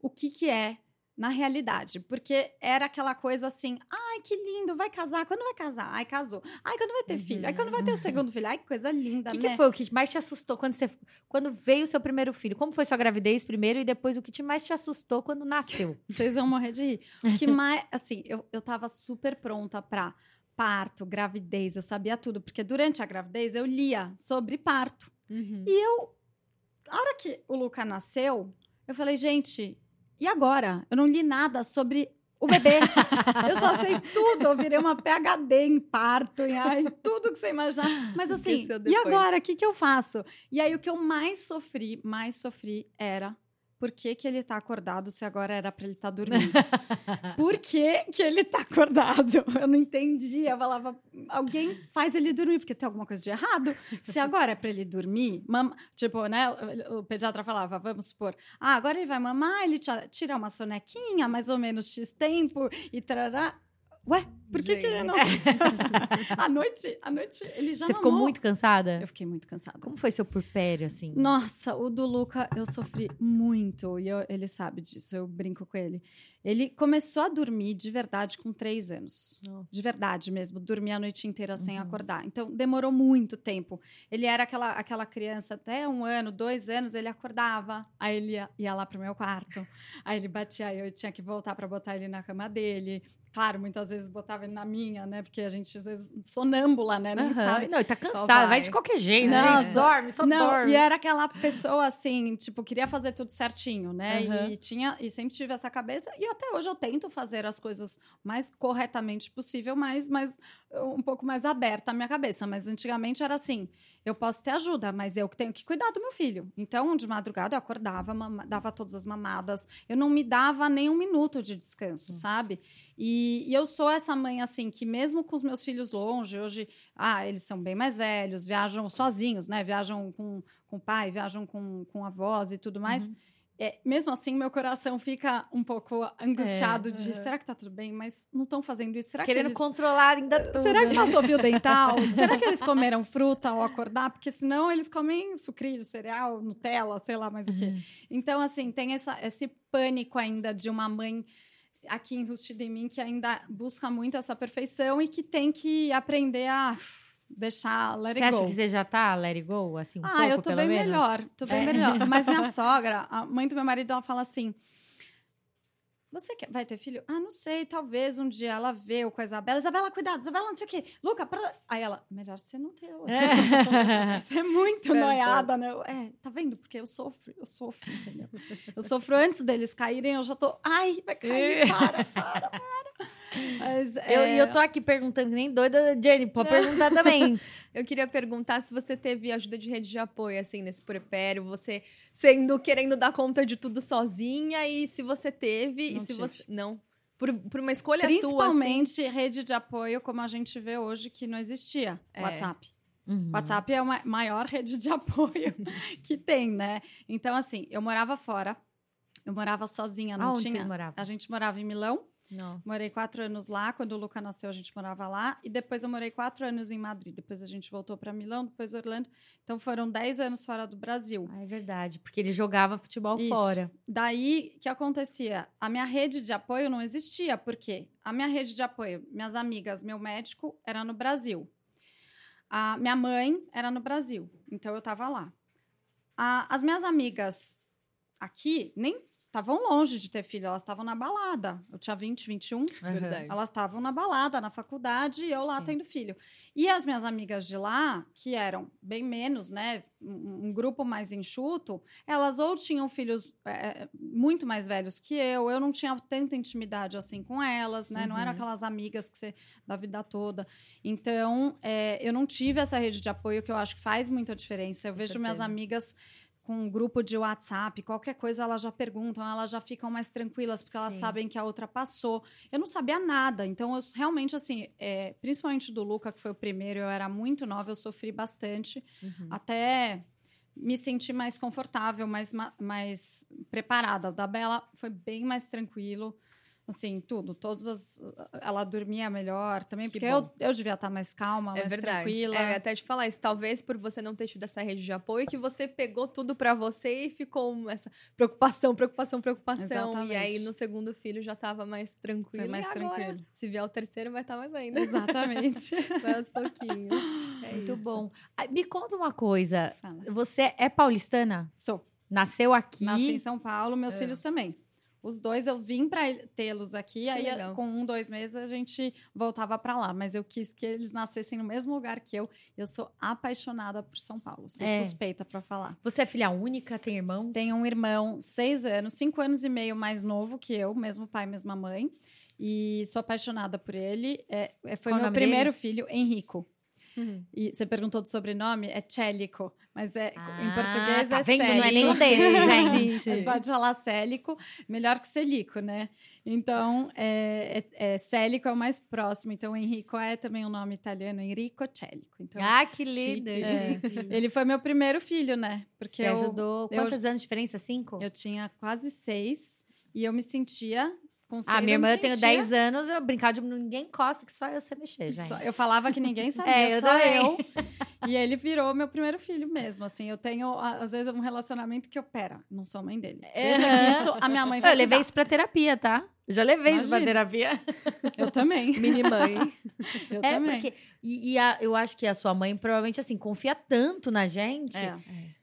o que, que é na realidade. Porque era aquela coisa assim, ai, que lindo, vai casar. Quando vai casar? Ai, casou. Ai, quando vai ter filho? Ai, quando vai ter o segundo filho? Ai, que coisa linda, O que, né? que foi o que mais te assustou quando você quando veio o seu primeiro filho? Como foi sua gravidez primeiro e depois o que te mais te assustou quando nasceu? Vocês vão morrer de rir. O que mais, assim, eu, eu tava super pronta pra parto, gravidez, eu sabia tudo, porque durante a gravidez eu lia sobre parto. Uhum. E eu, a hora que o Luca nasceu, eu falei, gente, e agora? Eu não li nada sobre o bebê. eu só sei tudo, eu virei uma PhD em parto, em ai, tudo que você imaginar. Mas assim, e agora, o que, que eu faço? E aí o que eu mais sofri, mais sofri era por que, que ele tá acordado se agora era para ele estar tá dormindo? por que, que ele tá acordado? Eu não entendia. Eu falava, alguém faz ele dormir, porque tem alguma coisa de errado. Se agora é para ele dormir, mam... tipo, né? O pediatra falava, vamos supor, ah, agora ele vai mamar, ele tira uma sonequinha, mais ou menos X tempo e trará. Ué, por que, que ele não. à noite, à noite, ele já Você ficou muito cansada? Eu fiquei muito cansada. Como foi seu purpério, assim? Nossa, o do Luca, eu sofri muito. E eu, ele sabe disso, eu brinco com ele. Ele começou a dormir de verdade com três anos. Nossa. De verdade mesmo, dormia a noite inteira sem uhum. acordar. Então, demorou muito tempo. Ele era aquela, aquela criança, até um ano, dois anos, ele acordava. Aí ele ia, ia lá pro meu quarto. Aí ele batia, eu tinha que voltar para botar ele na cama dele. Claro, muitas vezes botava ele na minha, né? Porque a gente, às vezes, sonâmbula, né? Nem uhum. sabe. Não, e tá cansado, vai. vai. de qualquer jeito, não, gente. Dorme, só não, dorme. E era aquela pessoa, assim, tipo, queria fazer tudo certinho, né? Uhum. E tinha, e sempre tive essa cabeça. E até hoje eu tento fazer as coisas mais corretamente possível, mas, mas um pouco mais aberta a minha cabeça. Mas antigamente era assim: eu posso ter ajuda, mas eu que tenho que cuidar do meu filho. Então, de madrugada, eu acordava, dava todas as mamadas. Eu não me dava nem um minuto de descanso, Nossa. sabe? E, e, eu sou essa mãe, assim, que mesmo com os meus filhos longe, hoje, ah, eles são bem mais velhos, viajam sozinhos, né? Viajam com, com o pai, viajam com, com avós e tudo mais. Uhum é, mesmo assim, meu coração fica um pouco angustiado é, de será que tá tudo bem? Mas não estão fazendo isso. Será Querendo que eles... controlar ainda tudo. Será que passou fio dental? será que eles comeram fruta ao acordar? Porque senão eles comem sucrilho, cereal, Nutella, sei lá mais o quê. Uhum. Então, assim, tem essa, esse pânico ainda de uma mãe aqui enrustida em mim que ainda busca muito essa perfeição e que tem que aprender a deixar let você it go. Você acha que você já tá let it go, assim, um ah, pouco, eu tô bem menos? melhor, tô bem é. melhor. Mas minha sogra, a mãe do meu marido, ela fala assim, você quer, vai ter filho? Ah, não sei, talvez um dia ela vê o com a Isabela. Isabela, cuidado, Isabela, não sei o quê. Luca, pra... Aí ela, melhor você não ter. É. Você é muito noiada, né? É, tá vendo? Porque eu sofro, eu sofro, entendeu? Eu sofro antes deles caírem, eu já tô, ai, vai cair, para, para, para. Mas, é... eu, eu tô aqui perguntando, nem doida, Jenny, pode perguntar também. eu queria perguntar se você teve ajuda de rede de apoio, assim, nesse prepério, você sendo, querendo dar conta de tudo sozinha, e se você teve, não e se tive. você. Não. Por, por uma escolha Principalmente sua. Principalmente assim... rede de apoio, como a gente vê hoje, que não existia. É. WhatsApp. Uhum. WhatsApp é a maior rede de apoio que tem, né? Então, assim, eu morava fora. Eu morava sozinha, não Aonde tinha. Vocês moravam? A gente morava em Milão. Nossa. Morei quatro anos lá. Quando o Luca nasceu, a gente morava lá. E depois eu morei quatro anos em Madrid. Depois a gente voltou para Milão, depois Orlando. Então foram dez anos fora do Brasil. Ah, é verdade, porque ele jogava futebol Isso. fora. Daí, o que acontecia? A minha rede de apoio não existia. Por quê? A minha rede de apoio, minhas amigas, meu médico, era no Brasil. A minha mãe era no Brasil. Então eu estava lá. A, as minhas amigas aqui nem estavam longe de ter filho, elas estavam na balada. Eu tinha 20, 21. Verdade. Elas estavam na balada, na faculdade, e eu lá Sim. tendo filho. E as minhas amigas de lá, que eram bem menos, né? Um, grupo mais enxuto, elas ou tinham filhos é, muito mais velhos que eu, eu não tinha tanta intimidade assim com elas, né? Uhum. Não eram aquelas amigas que você da vida toda. Então, é, eu não tive essa rede de apoio que eu acho que faz muita diferença. Eu com vejo certeza. minhas amigas com um grupo de WhatsApp, qualquer coisa elas já perguntam, elas já ficam mais tranquilas porque elas Sim. sabem que a outra passou. Eu não sabia nada, então eu realmente assim, é, principalmente do Luca que foi o primeiro, eu era muito nova, eu sofri bastante, uhum. até me sentir mais confortável, mais, mais preparada. O da Bela foi bem mais tranquilo assim, tudo. Todas as. Ela dormia melhor também, que porque eu, eu devia estar mais calma, é mais verdade. tranquila. É, até te falar isso. Talvez por você não ter tido essa rede de apoio, que você pegou tudo para você e ficou essa preocupação, preocupação, preocupação. Exatamente. E aí no segundo filho já estava mais tranquilo. Foi mais e tranquilo. Agora, se vier o terceiro, vai estar mais ainda. Exatamente. vai aos pouquinhos. É Muito isso. bom. Me conta uma coisa. Fala. Você é paulistana? Sou. Nasceu aqui? Nasci em São Paulo, meus é. filhos também. Os dois eu vim para tê-los aqui, que aí legal. com um, dois meses a gente voltava para lá. Mas eu quis que eles nascessem no mesmo lugar que eu. Eu sou apaixonada por São Paulo, sou é. suspeita para falar. Você é filha única, tem irmãos? Tenho um irmão, seis anos, cinco anos e meio mais novo que eu, mesmo pai, mesma mãe. E sou apaixonada por ele. É, é foi Qual meu primeiro dele? filho, Henrico. E você perguntou do sobrenome, é Célico, mas é, em Ah, português tá é vendo? Célico. Não é nenhum deles, gente. Você pode falar Célico, melhor que Celico, né? Então, é, é, é, Célico é o mais próximo. Então, Enrico é também um nome italiano, Enrico Célico. Então, Ah, que lindo. É. ele foi meu primeiro filho, né? Porque Você eu, ajudou. eu- Quantos anos de diferença? Cinco? eu tinha quase seis e eu me sentia com seis. Ah, minha irmã, eu tenho sentia- 10 anos, eu brincava de ninguém encosta, que só eu sei mexer, gente. Só- eu falava que ninguém sabia, É, eu só também. eu. E ele virou meu primeiro filho mesmo, assim. Eu tenho, às vezes, um relacionamento que eu, pera, não sou mãe dele. Deixa Aham. que isso a minha mãe vai Eu levei cuidar. isso pra terapia, tá? Eu já levei isso pra Imagina. terapia. Eu também. Mini mãe. Eu É, também. porque. E, e a- eu acho que a sua mãe provavelmente, assim, confia tanto na gente É.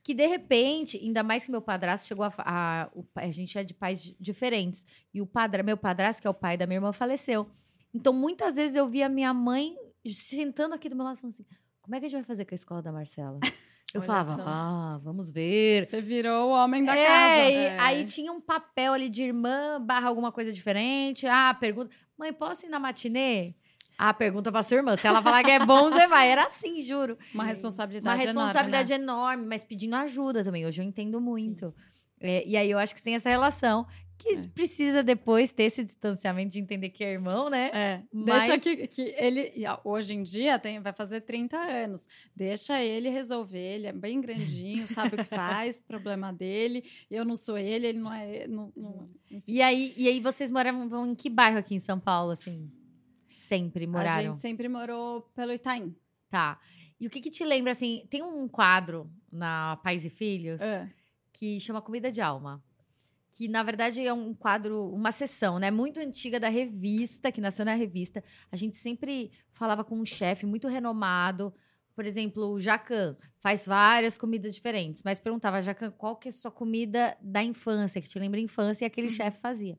que, de repente, ainda mais que meu padrasto chegou a. a, a gente é de pais di- diferentes. E o padra, meu padrasto, que é o pai da minha irmã, faleceu. Então, muitas vezes eu via minha mãe sentando aqui do meu lado falando assim: como é que a gente vai fazer com a escola da Marcela? Eu Olha falava, só. ah, vamos ver. Você virou o homem da É, casa. e É. Aí tinha um papel ali de irmã barra alguma coisa diferente. Ah, pergunta. Mãe, posso ir na matinê? Ah, pergunta pra sua irmã. Se ela falar que é bom, você vai. Era assim, juro. Uma responsabilidade Uma responsabilidade enorme, né? enorme, mas pedindo ajuda também. Hoje eu entendo muito. É, e aí eu acho que tem essa relação que É. precisa depois ter esse distanciamento de entender que é irmão, né? É, Mas- deixa que, que ele, hoje em dia, tem, vai fazer 30 anos. Deixa ele resolver, ele é bem grandinho, sabe o que faz, problema dele. Eu não sou ele, ele não é. Não, não- enfim. E aí, e aí vocês moravam em que bairro aqui em São Paulo, assim? Sempre A moraram? gente sempre morou pelo Itaim. Tá. E o que que te lembra, assim, tem um quadro na Pais e Filhos É. que chama Comida de Alma. Que, na verdade, é um quadro, uma sessão, né? Muito antiga da revista, que nasceu na revista. A gente sempre falava com um chefe muito renomado. Por exemplo, o Jacan faz várias comidas diferentes. Mas perguntava, Jacan, qual que é a sua comida da infância, que te lembra a infância, e aquele chefe fazia.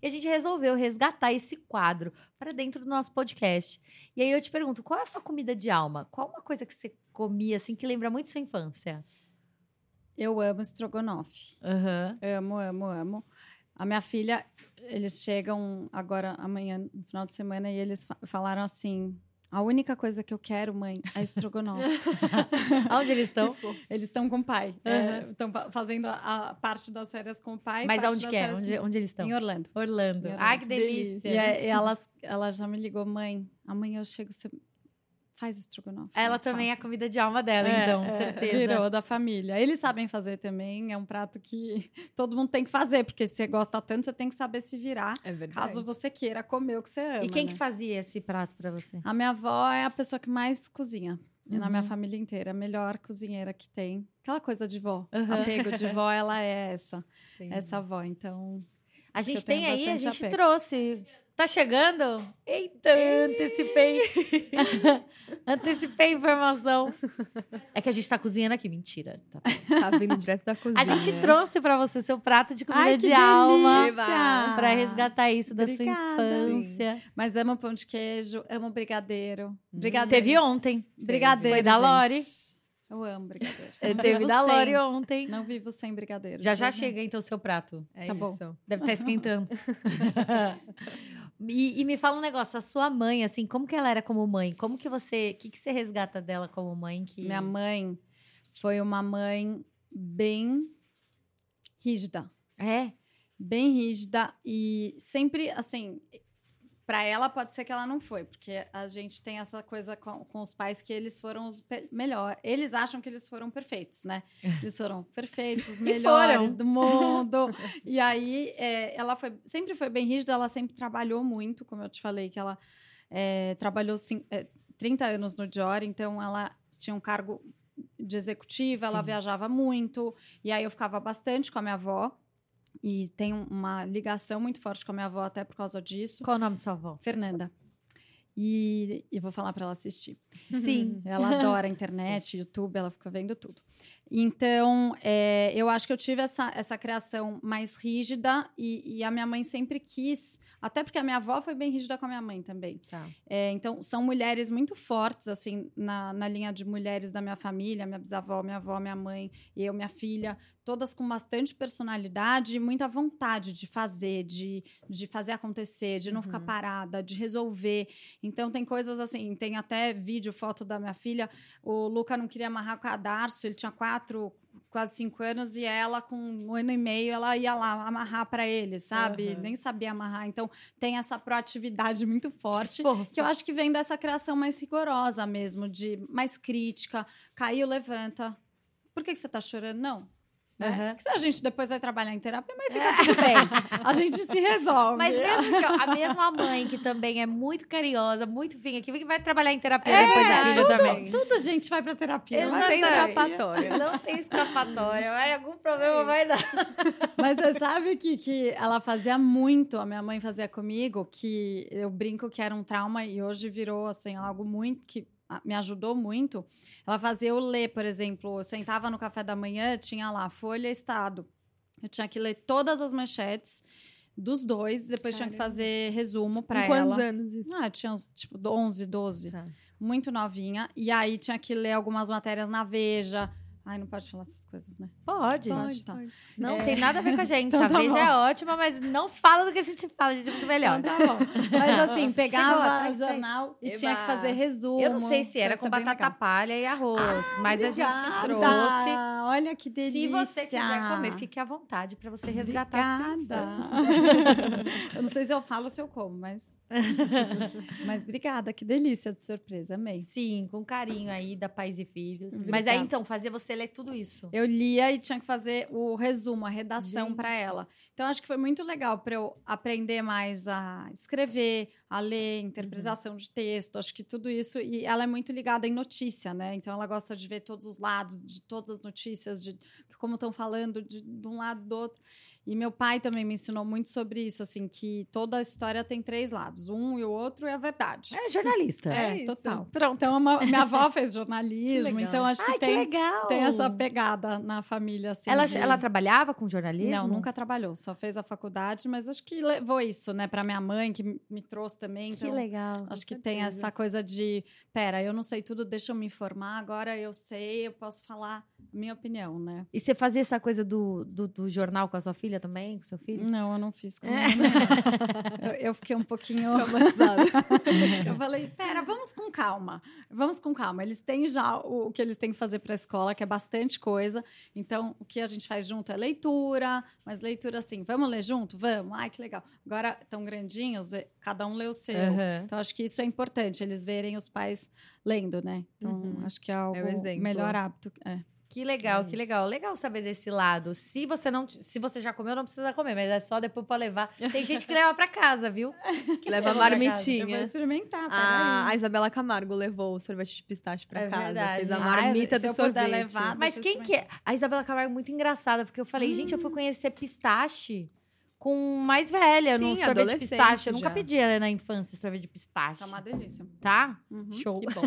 E a gente resolveu resgatar esse quadro para dentro do nosso podcast. E aí eu te pergunto, qual é a sua comida de alma? Qual uma coisa que você comia, assim, que lembra muito sua infância? Eu amo estrogonofe. Aham. Amo, amo, amo. A minha filha, eles chegam agora, amanhã, no final de semana, e eles fa- falaram assim: a única coisa que eu quero, mãe, é estrogonofe. Aonde eles estão? Eles estão com o pai. Estão fazendo a, a parte das férias com o pai. Mas aonde que é? Onde, onde eles estão? Em Orlando. Orlando. Em Ai, que Orlando. delícia. E, aí elas, ela já me ligou, mãe, amanhã eu chego, você faz estrogonofe. Ela Eu também é a comida de alma dela, É, então, é, certeza. Virou da família. Eles sabem fazer também, é um prato que todo mundo tem que fazer, porque se você gosta tanto, você tem que saber se virar, É verdade. caso você queira comer o que você ama. E quem né? que fazia esse prato pra você? A minha avó é a pessoa que mais cozinha. E na minha Uhum. família inteira, a melhor cozinheira que tem. Aquela coisa de vó. Uhum. Apego de vó, ela é essa. Entendi. Essa avó. Então, A gente tem aí, a gente apego. trouxe. Tá chegando? Eita, antecipei. antecipei a informação. É que a gente tá cozinhando aqui, mentira. Tá. Tá vindo direto da cozinha. A gente trouxe pra você seu prato de comida Ai, de que alma. delícia! Pra resgatar isso da Obrigada. sua infância. Mas amo pão de queijo, amo brigadeiro. Hum. Brigadeiro. Teve ontem. Brigadeiro. Foi da gente. Lori. Eu amo brigadeiro. Não Teve da. Lori ontem. Não vivo sem brigadeiro. Já já chega então o seu prato. É Tá bom. isso. Deve estar esquentando. e, e me fala um negócio, a sua mãe, assim, como que ela era como mãe? Como que você, o que, que você resgata dela como mãe? Que... Minha mãe foi uma mãe bem rígida. É? Bem rígida e sempre, assim, para ela pode ser que ela não foi, porque a gente tem essa coisa com, com os pais que eles foram os pe- melhor. Eles acham que eles foram perfeitos, né? Eles foram perfeitos, os melhores do mundo. e aí, é, ela foi, sempre foi bem rígida, ela sempre trabalhou muito, como eu te falei, que ela é, trabalhou é, 30 anos no Dior, então ela tinha um cargo de executiva, ela Sim. viajava muito, e aí eu ficava bastante com a minha avó. E tenho uma ligação muito forte com a minha avó até por causa disso. Qual o nome da sua avó? Fernanda. E, e vou falar para ela assistir. Sim. Ela adora a internet, YouTube, ela fica vendo tudo. Então, é, eu acho que eu tive essa, essa criação mais rígida e, e, a minha mãe sempre quis, até porque a minha avó foi bem rígida com a minha mãe também. Tá. É, então, são mulheres muito fortes, assim, na, na linha de mulheres da minha família, minha bisavó, minha avó, minha mãe, eu, minha filha, todas com bastante personalidade e muita vontade de fazer, de, de fazer acontecer, de não uhum. ficar parada, de resolver. Então, tem coisas assim, tem até vídeo, foto da minha filha, o Luca não queria amarrar o cadarço, ele tinha quatro quase cinco anos, e ela, com um ano e meio, ela ia lá amarrar para ele, sabe? Uhum. Nem sabia amarrar. Então, tem essa proatividade muito forte, que eu acho que vem dessa criação mais rigorosa mesmo, de mais crítica. Caiu, levanta. Por que, que você tá chorando? Não né? Uhum. Se a gente depois vai trabalhar em terapia, mas fica é. tudo bem. A gente se resolve. Mas mesmo que a mesma mãe, que também é muito carinhosa, muito vinha, que vai trabalhar em terapia é, depois da filha também. Tudo gente vai pra terapia. Não tem escapatória. Não tem escapatória. Vai, algum problema é vai dar. Mas você sabe que, que ela fazia muito, a minha mãe fazia comigo, que eu brinco que era um trauma e hoje virou assim, algo muito que me ajudou muito. Ela fazia eu ler, por exemplo, eu sentava no café da manhã, tinha lá Folha Estado. Eu tinha que ler todas as manchetes dos dois, depois Caramba. tinha que fazer resumo para ela. Quantos anos isso? Ah, tinha uns, tipo 11, 12. Tá. Muito novinha. E aí tinha que ler algumas matérias na Veja, Ai, não pode falar essas coisas, né? Pode. Pode, tá. pode. Não é. tem nada a ver com a gente. Então, a tá Veja é ótima, mas não fala do que a gente fala, a gente é muito melhor. Então, tá bom. Mas assim, pegava o jornal e Eba. tinha que fazer resumo. Eu não sei se era com batata palha e arroz, ah, mas obrigada. a gente trouxe. Olha que delícia. Se você quiser comer, fique à vontade para você resgatar. Obrigada. eu não sei se eu falo ou se eu como, mas... mas obrigada, que delícia de surpresa, amei. Sim, com carinho aí da Pais e Filhos. Obrigada. Mas aí, então, fazer você ler tudo isso. Eu lia e tinha que fazer o resumo, a redação para ela. Então acho que foi muito legal para eu aprender mais a escrever, a ler, interpretação uhum. de texto. Acho que tudo isso e ela é muito ligada em notícia, né? Então ela gosta de ver todos os lados de todas as notícias, de como estão falando de, de um lado do outro. E meu pai também me ensinou muito sobre isso, assim, que toda a história tem três lados. Um e o outro é a verdade. É jornalista. É, é total. Pronto. Então, uma, minha avó fez jornalismo, então acho que, Ai, tem, que tem essa pegada na família, assim. Ela, de... ela trabalhava com jornalismo? Não, nunca trabalhou. Só fez a faculdade, mas acho que levou isso, né, para minha mãe, que me trouxe também. Então, que legal. Acho que certeza. tem essa coisa de, pera, eu não sei tudo, deixa eu me informar, agora eu sei, eu posso falar minha opinião, né? E você fazia essa coisa do, do, do jornal com a sua filha também, com seu filho? Não, eu não fiz com é. eu, eu fiquei um pouquinho traumatizada. eu falei, pera, vamos com calma. Vamos com calma. Eles têm já o, o que eles têm que fazer para a escola, que é bastante coisa. Então, o que a gente faz junto é leitura, mas leitura assim, vamos ler junto? Vamos. Ai, que legal. Agora, tão grandinhos, é, cada um lê o seu. Uhum. Então, acho que isso é importante, eles verem os pais lendo, né? Então, uhum. acho que é, algo, é o melhor hábito. É. Que legal, é que legal. Legal saber desse lado. Se você não, se você já comeu, não precisa comer, mas é só depois para levar. Tem gente que leva para casa, viu? Que leva marmitinha. Eu vou experimentar. A, a Isabela Camargo levou o sorvete de pistache para é casa. Verdade. Fez a marmita ah, do sorvete. Levar, mas quem que é? A Isabela Camargo é muito engraçada, porque eu falei, hum. gente, eu fui hum. conhecer pistache com mais velha Sim, no sorvete de pistache. Eu nunca pedi na infância sorvete de pistache. Tá uma delícia. Tá? Uhum. Show. Que bom.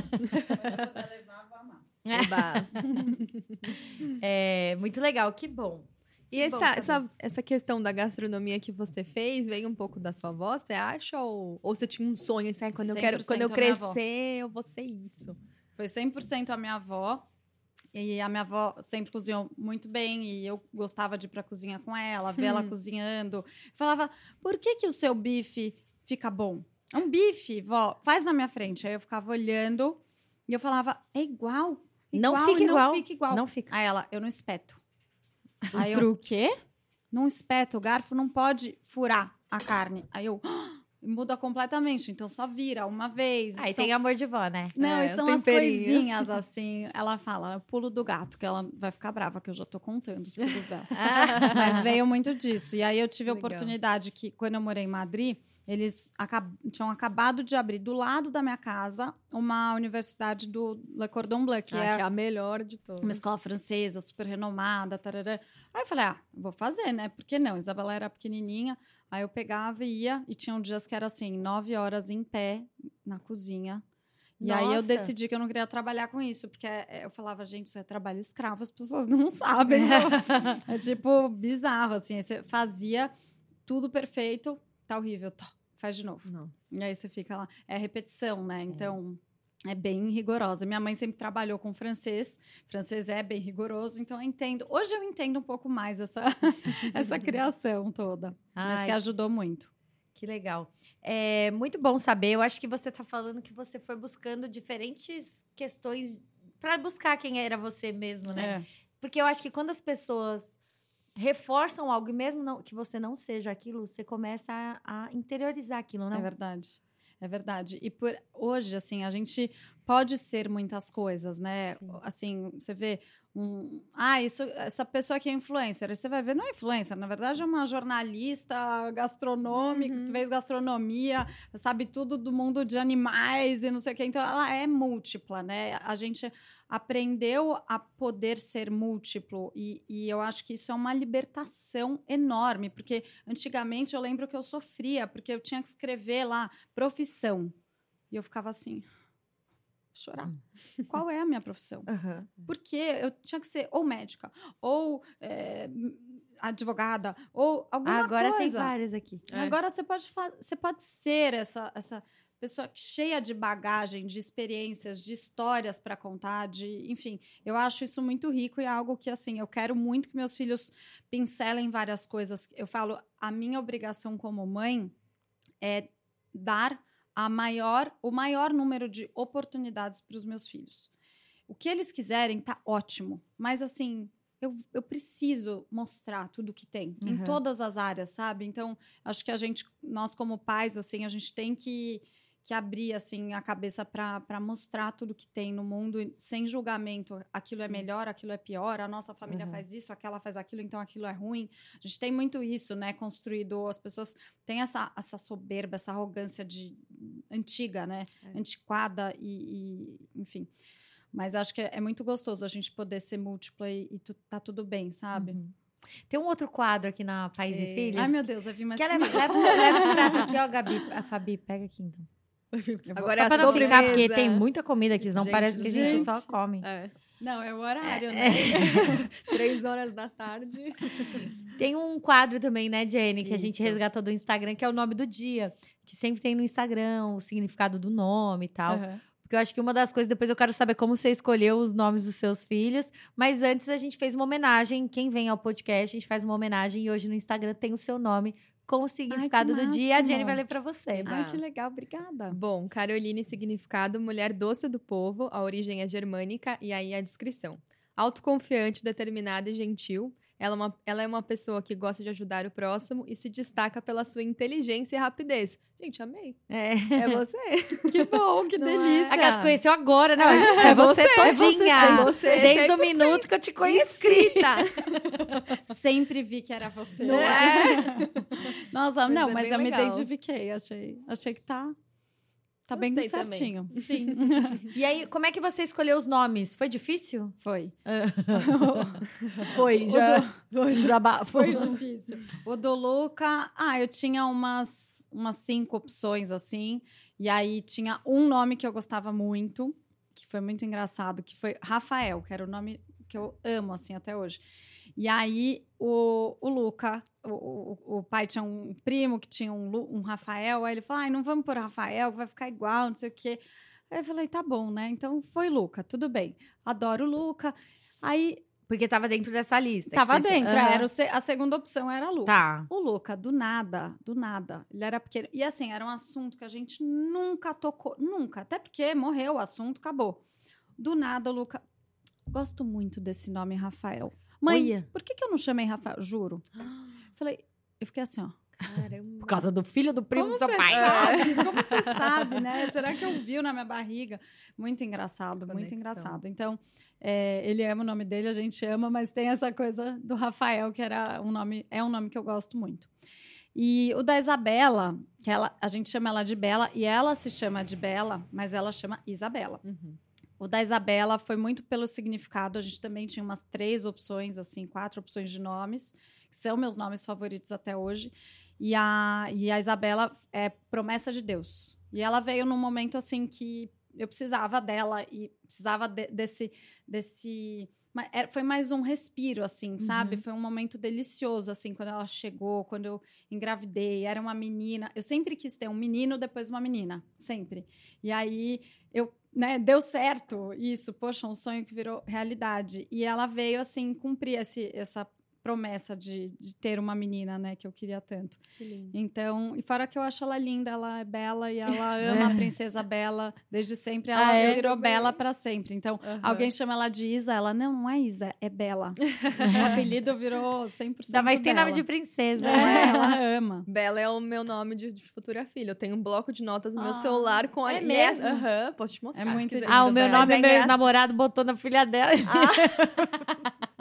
é, muito legal, que bom. E essa, essa, essa questão da gastronomia que você fez veio um pouco da sua avó, você acha? Ou, ou você tinha um sonho assim, quando eu quero, quando eu crescer, eu vou ser isso? Foi 100% a minha avó. E a minha avó sempre cozinhou muito bem e eu gostava de ir pra cozinha com ela, ver hum. ela cozinhando. Falava, por que que o seu bife fica bom? É um bife, vó, faz na minha frente. Aí eu ficava olhando e eu falava, é igual. Igual, não fica igual. Não fica igual. Não fica. Aí ela, eu não espeto. Aí truques. Eu, quê? Não espeto. O garfo não pode furar a carne. Aí eu... muda completamente. Então só vira uma vez. Aí são... tem amor de vó, né? Não, é, e são as coisinhas assim. Ela fala, pulo do gato, que ela vai ficar brava, que eu já tô contando os pulos dela. Mas veio muito disso. E aí eu tive a oportunidade que, quando eu morei em Madrid, eles acab tinham acabado de abrir do lado da minha casa uma universidade do Le Cordon Bleu, que, ah, é, que é a melhor de todas. Uma escola francesa, super renomada. Tarará. Aí eu falei, ah, vou fazer, né? Por que não? Isabela era pequenininha. Aí eu pegava e ia, e tinham dias que era assim, nove horas em pé na cozinha. E aí eu Nossa. decidi que eu não queria trabalhar com isso, porque é, eu falava, gente, isso é trabalho escravo, as pessoas não sabem. é tipo bizarro, assim. Você fazia tudo perfeito, tá horrível, tá, faz de novo. Nossa. E aí você fica lá. É repetição, né? Então. É bem rigorosa. Minha mãe sempre trabalhou com francês. Francês é bem rigoroso, então eu entendo. Hoje eu entendo um pouco mais essa, essa criação toda. Mas Ai, que ajudou muito. Que legal. É muito bom saber. Eu acho que você está falando que você foi buscando diferentes questões para buscar quem era você mesmo, né? É. Porque eu acho que quando as pessoas reforçam algo, e mesmo não- que você não seja aquilo, você começa a, a interiorizar aquilo, não? É verdade. É verdade. E por hoje, assim, a gente pode ser muitas coisas, né? Sim. Assim, você vê um. Ah, isso, essa pessoa aqui é influencer. Aí você vai ver, não é influencer, na verdade é uma jornalista gastronômica, Uhum. que fez gastronomia, sabe tudo do mundo de animais e não sei o quê. Então, ela é múltipla, né? A gente aprendeu a poder ser múltiplo e, e eu acho que isso é uma libertação enorme, porque antigamente eu lembro que eu sofria, porque eu tinha que escrever lá profissão e eu ficava assim, chorar. Qual é a minha profissão? Aham. Porque eu tinha que ser ou médica, ou eh, advogada, ou alguma Agora tem coisa. várias aqui. É. Agora você pode, você pode ser essa, essa pessoa cheia de bagagem, de experiências, de histórias para contar, de, enfim, eu acho isso muito rico e é algo que assim, eu quero muito que meus filhos pincelem várias coisas. Eu falo, a minha obrigação como mãe é dar a maior, o maior número de oportunidades para os meus filhos. O que eles quiserem tá ótimo, mas assim, eu, eu preciso mostrar tudo que tem em Uhum. todas as áreas, sabe? Então, acho que a gente, nós como pais, assim, a gente tem que, que abrir assim a cabeça para mostrar tudo que tem no mundo e sem julgamento. Aquilo é Sim. melhor, aquilo é pior. A nossa família Uhum. faz isso, aquela faz aquilo, então aquilo é ruim. A gente tem muito isso, né? Construído. As pessoas têm essa, essa soberba, essa arrogância de antiga, né? É. Antiquada e, e- enfim. Mas acho que é, é muito gostoso a gente poder ser múltipla e, e tu- tá tudo bem, sabe? Uhum. Tem um outro quadro aqui na Pais e É. Filhos. Ai, meu Deus, eu vi mais. Quer leva, leva, leva um prato aqui, ó, Gabi. A Fabi, pega aqui então. Agora Só é pra a não ficar, porque sobremesa. tem muita comida aqui, senão Gente, parece que a gente gente. só come. É. Não, é o horário, É. né? Três horas da tarde. Tem um quadro também, né, Jenny, que a gente Isso. resgatou do Instagram, que é o nome do dia. Que sempre tem no Instagram o significado do nome e tal. Aham. Porque eu acho que uma das coisas, depois eu quero saber como você escolheu os nomes dos seus filhos. Mas antes a gente fez uma homenagem. Quem vem ao podcast, a gente faz uma homenagem. E hoje no Instagram tem o seu nome com o significado do dia. A Jenny vai ler pra você. Eba. Ai, que legal, obrigada. Bom, Caroline, significado mulher doce do povo, a origem é germânica e aí a descrição. Autoconfiante, determinada e gentil. Ela é, uma, ela é uma pessoa que gosta de ajudar o próximo e se destaca pela sua inteligência e rapidez. Gente, amei. É. É você. Que bom, que Não é? delícia. A Gas conheceu agora, não. gente, é, você todinha. é você, Desde o 100%. minuto que eu te conheci. Escrita. Sempre vi que era você. Não é? Nossa, Mas não, é mas eu me identifiquei. Achei, achei que tá, tá bem também. certinho. Sim. E aí, como é que você escolheu os nomes? Foi difícil? Foi. Foi, já. do- Desabafo. Foi difícil. O do Luca, ah, eu tinha umas, umas cinco opções assim. E aí tinha um nome que eu gostava muito, que foi muito engraçado, que foi Rafael, que era o nome que eu amo assim até hoje. E aí o, o Luca, o, o, o pai tinha um primo que tinha um, um Rafael, aí ele falou: ai, não vamos por Rafael, que vai ficar igual, não sei o quê. Aí eu falei, tá bom, né? Então foi Luca, tudo bem. Adoro o Luca. Aí Porque tava dentro dessa lista. tava dentro, Aham. era o a segunda opção era Luca. Tá. O Luca, do nada, do nada, ele era pequeno. E assim, era um assunto que a gente nunca tocou, nunca. Até porque morreu o assunto, acabou. Do nada, o Luca. Gosto muito desse nome, Rafael. Mãe, Olha. por que, que eu não chamei Rafael? Juro. Falei, eu fiquei assim, ó. Caramba. Por causa do filho do primo Como do seu você pai. sabe? Como você sabe, né? Será que ouviu na minha barriga? Muito engraçado, muito engraçado. Então, é, ele ama o nome dele, a gente ama, mas tem essa coisa do Rafael, que era um nome, é um nome que eu gosto muito. E o da Isabela, que ela, a gente chama ela de Bela, e ela se chama de Bela, mas ela chama Isabela. Uhum. O da Isabela foi muito pelo significado. A gente também tinha umas três opções, assim, quatro opções de nomes, que são meus nomes favoritos até hoje. E a, e a Isabela é promessa de Deus. E ela veio num momento, assim, que eu precisava dela e precisava de- desse desse é, foi mais um respiro assim sabe Uhum. foi um momento delicioso assim quando ela chegou quando eu engravidei era uma menina eu sempre quis ter um menino depois uma menina sempre e aí eu né, deu certo isso poxa um sonho que virou realidade. E ela veio assim cumprir esse, essa promessa de, de ter uma menina né que eu queria tanto Que lindo. então, e fora que eu acho ela linda, ela é bela e ela ama a princesa Bela desde sempre. Ela Ah, é? virou Também. Bela para sempre. Então, Aham. alguém chama ela de Isa, ela não, não é Isa, é Bela. o apelido virou 100% Ainda mais tem nome de princesa. É, né? ela ama. Bela é o meu nome de, de futura filha. Eu tenho um bloco de notas no meu Ah, celular com a é Yes, mesmo? aham, posso te mostrar. É muito. Ah, o meu Bela. nome, é meu engraçado. namorado botou na filha dela. Ah,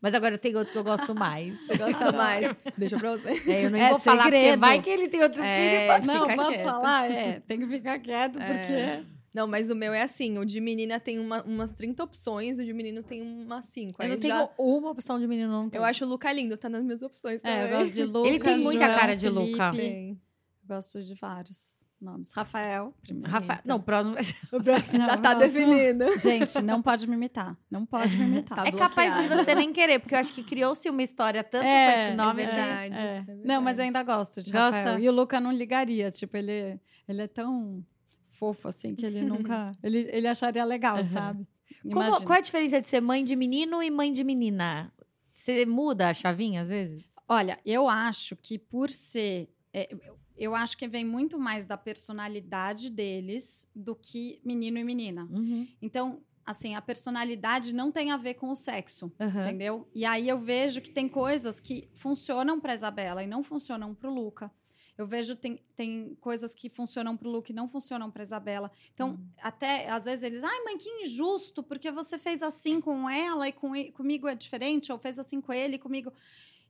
Mas agora eu tenho outro que eu gosto mais. você gosta mais? Deixa pra você. É, eu nem É vou falar, porque segredo. vai que ele tem outro É, filho. Não, fica posso quieto. falar? É, tem que ficar quieto, É. porque... Não, mas o meu é assim: o de menina tem uma- umas 30 opções, o de menino tem umas 5. Eu não tenho uma opção de menino, não. Eu acho o Luca lindo, tá nas minhas opções também. É, eu gosto de Lucas, Ele tem muita João, cara de Luca. Felipe. Tem. Gosto de vários nomes. Rafael, primeiro. Rafael. Não, o próximo vai ser. O próximo já tá definido. Gente, não pode me imitar. Não pode me imitar. Tá é capaz de bloqueado. você nem querer, porque eu acho que criou-se uma história tanto É, com esse nome. é que- verdade. É. é Não, mas verdade. eu ainda gosto de Gosta? Rafael. E o Luca não ligaria. Tipo, ele, ele é tão fofo assim que ele nunca. ele, ele acharia legal, Uhum. sabe? Como- qual é a diferença de ser mãe de menino e mãe de menina? Você muda a chavinha às vezes? Olha, eu acho que por ser. é, eu- eu acho que vem muito mais da personalidade deles do que menino e menina. Uhum. Então, assim, a personalidade não tem a ver com o sexo. Uhum. Entendeu? E aí eu vejo que tem coisas que funcionam para Isabela e não funcionam para o Luca. Eu vejo tem, tem coisas que funcionam para o Luca e não funcionam para Isabela. Então, Uhum. até às vezes eles, ai, mãe, que injusto, porque você fez assim com ela e com e- comigo é diferente, ou fez assim com ele e comigo.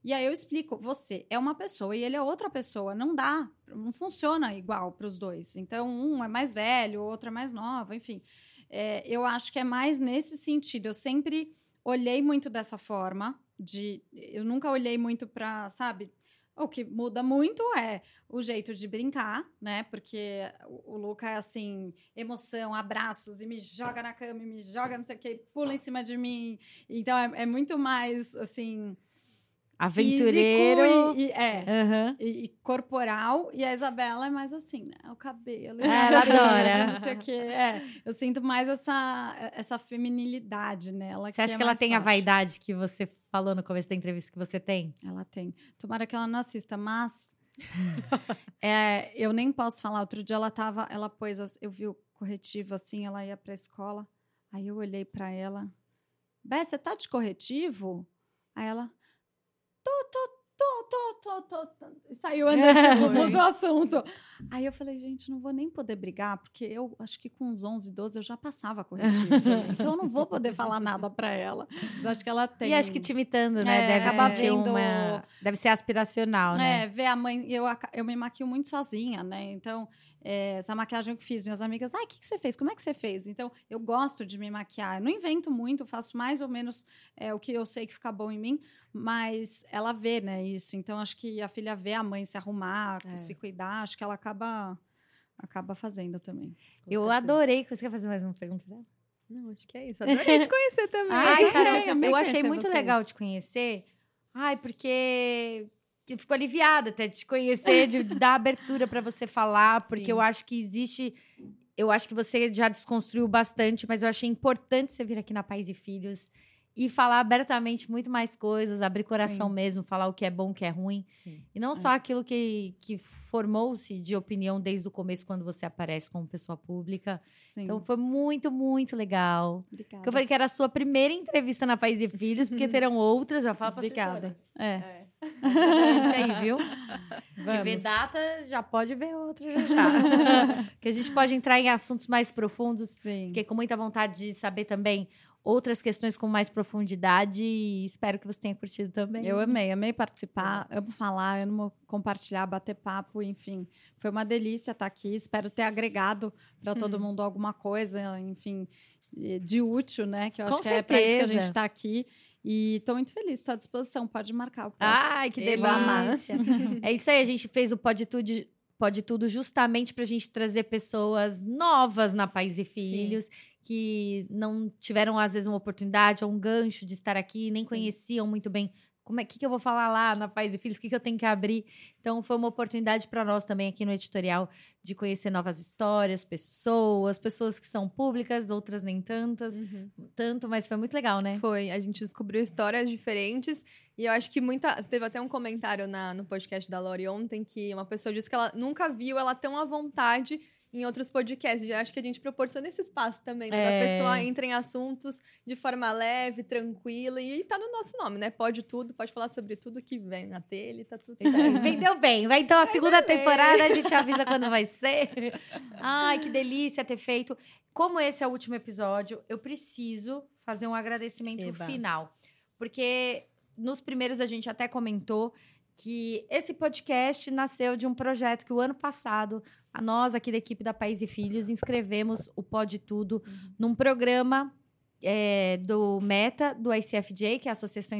E aí eu explico, você é uma pessoa e ele é outra pessoa, não dá, não funciona igual para os dois. Então, um é mais velho, o outro é mais nova, enfim. É, eu acho que é mais nesse sentido. Eu sempre olhei muito dessa forma, de eu nunca olhei muito para, sabe? O que muda muito é o jeito de brincar, né? Porque o, o Luca é assim, emoção, abraços, e me joga na cama, e me joga não sei o quê, pula em cima de mim. Então é, é muito mais assim. Aventureiro. E, e- é, Aham. e, e corporal, e a Isabela é mais assim, né? O cabelo. É, ela adora. Não sei o quê. É, eu sinto mais essa, essa feminilidade nela. Você acha é que ela tem a forte. vaidade que você falou no começo da entrevista que você tem? Ela tem. Tomara que ela não assista, mas. é, eu nem posso falar. Outro dia ela tava. Ela pôs. as- Eu vi o corretivo assim, ela ia pra escola. Aí eu olhei pra ela. Bé, você tá de corretivo? Aí ela. Tô, tô, tô, tô. Saiu andando, tipo, Foi. mudou o assunto. Aí eu falei, gente, não vou nem poder brigar, porque eu acho que com uns 11, 12 eu já passava corretivo. então eu não vou poder falar nada pra ela. Mas acho que ela tem. E acho que te imitando, né? É, deve acaba sentir vendo- uma... Deve ser aspiracional, né? É, ver a mãe. Eu, eu me maquio muito sozinha, né? Então, é, essa maquiagem que eu fiz, minhas amigas, ai, o que, que você fez? Como é que você fez? Então, eu gosto de me maquiar. Eu não invento muito, faço mais ou menos é, o que eu sei que fica bom em mim, mas ela vê, né, isso. Então, acho que a filha vê a mãe se arrumar, É. se cuidar, acho que ela acaba, acaba fazendo também. Eu certeza. adorei. Você quer fazer mais uma pergunta dela? Não, acho que é isso. Adorei te conhecer também. Ai, amei, amei eu achei muito vocês. legal te conhecer. Ai, porque eu fico aliviada até de te conhecer, de dar abertura para você falar, porque Sim. eu acho que existe. Eu acho que você já desconstruiu bastante, mas eu achei importante você vir aqui na Pais e Filhos e falar abertamente muito mais coisas, abrir coração Sim. mesmo, falar o que é bom, o que é ruim. Sim. E não É. só aquilo que, que formou-se de opinião desde o começo, quando você aparece como pessoa pública. Sim. Então foi muito, muito legal. obrigada. Porque eu falei que era a sua primeira entrevista na Pais e Filhos, porque terão outras. Já fala pra Obrigada. É, É. Aí, viu? Vamos. data, já pode ver outra já já. que a gente pode entrar em assuntos mais profundos. Sim. Fiquei com muita vontade de saber também outras questões com mais profundidade e espero que você tenha curtido também. Eu amei, amei participar, amo falar, amo compartilhar, bater papo, enfim. Foi uma delícia estar aqui. Espero ter agregado para todo Hum. mundo alguma coisa, enfim, de útil, né? Que eu Com acho que é para isso que a certeza. gente está aqui. E estou muito feliz, estou à disposição. Pode marcar o próximo. Ai, que delícia. é isso aí, a gente fez o Poditude Pode Tudo justamente para a gente trazer pessoas novas na Pais e Filhos, que não tiveram, às vezes, uma oportunidade ou um gancho de estar aqui, nem Sim. conheciam muito bem como é que, que eu vou falar lá na Pais e Filhos, o que, que eu tenho que abrir. Então, foi uma oportunidade para nós também aqui no editorial de conhecer novas histórias, pessoas, pessoas que são públicas, outras nem tantas, Uhum. tanto, mas foi muito legal, né? Foi, a gente descobriu histórias diferentes e eu acho que muita. Teve até um comentário na, no podcast da Lori ontem que uma pessoa disse que ela nunca viu ela tão à vontade em outros podcasts. Eu acho que a gente proporciona esse espaço também, né? É. Da pessoa entra em assuntos de forma leve, tranquila e tá no nosso nome, né? Pode tudo, pode falar sobre tudo que vem na telha, e tá tudo certo. Vendeu bem. Vai então a segunda bem. temporada, a gente avisa quando vai ser. Ai, que delícia ter feito. Como esse é o último episódio, eu preciso fazer um agradecimento Eba. final. Porque nos primeiros a gente até comentou que esse podcast nasceu de um projeto que o ano passado, nós aqui da equipe da País e Filhos, inscrevemos o Pode Tudo num programa é, do META, do ICFJ, que é a Associação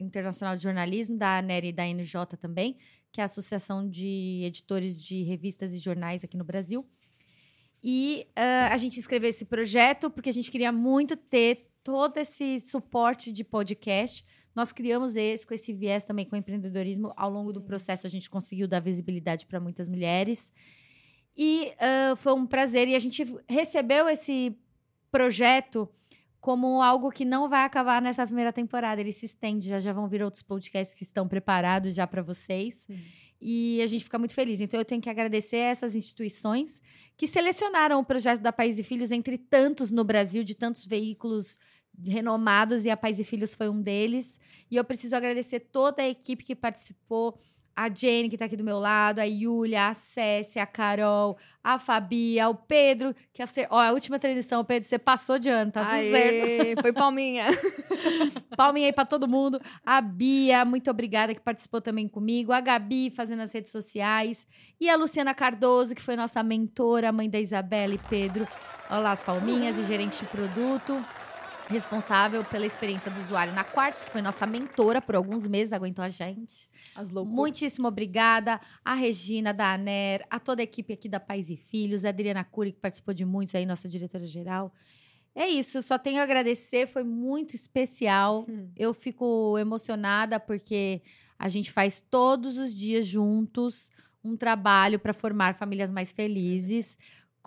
Internacional de Jornalismo, da ANER e da NJ também, que é a Associação de Editores de Revistas e Jornais aqui no Brasil. E ah, a gente escreveu esse projeto porque a gente queria muito ter todo esse suporte de podcast. Nós criamos esse com esse viés também com o empreendedorismo. Ao longo do processo, a gente conseguiu dar visibilidade para muitas mulheres. E ah, foi um prazer. E a gente recebeu esse projeto como algo que não vai acabar nessa primeira temporada. Ele se estende, já já vão vir outros podcasts que estão preparados já para vocês. Sim. E a gente fica muito feliz. Então eu tenho que agradecer a essas instituições que selecionaram o projeto da Pais e Filhos entre tantos no Brasil, de tantos veículos renomados, e a Pais e Filhos foi um deles. E eu preciso agradecer toda a equipe que participou. A Jenny, que tá aqui do meu lado, a Yulia, a Cécia, a Carol, a Fabia, o Pedro, que acer... Ó, a última transmissão, Pedro, você passou de ano, tá tudo Aê, certo. Foi palminha. Palminha aí pra todo mundo. A Bia, muito obrigada, que participou também comigo. A Gabi, fazendo as redes sociais. E a Luciana Cardoso, que foi nossa mentora, mãe da Isabela e Pedro. Olha lá as palminhas e gerente de produto. Responsável pela experiência do usuário na Quartz, que foi nossa mentora por alguns meses, aguentou a gente. As loucuras. Muitíssimo obrigada. A Regina da ANER, a toda a equipe aqui da Pais e Filhos, a Adriana Cury, que participou de muitos aí, nossa diretora-geral. É isso, só tenho a agradecer, foi muito especial. Hum. Eu fico emocionada porque a gente faz todos os dias juntos um trabalho para formar famílias mais felizes,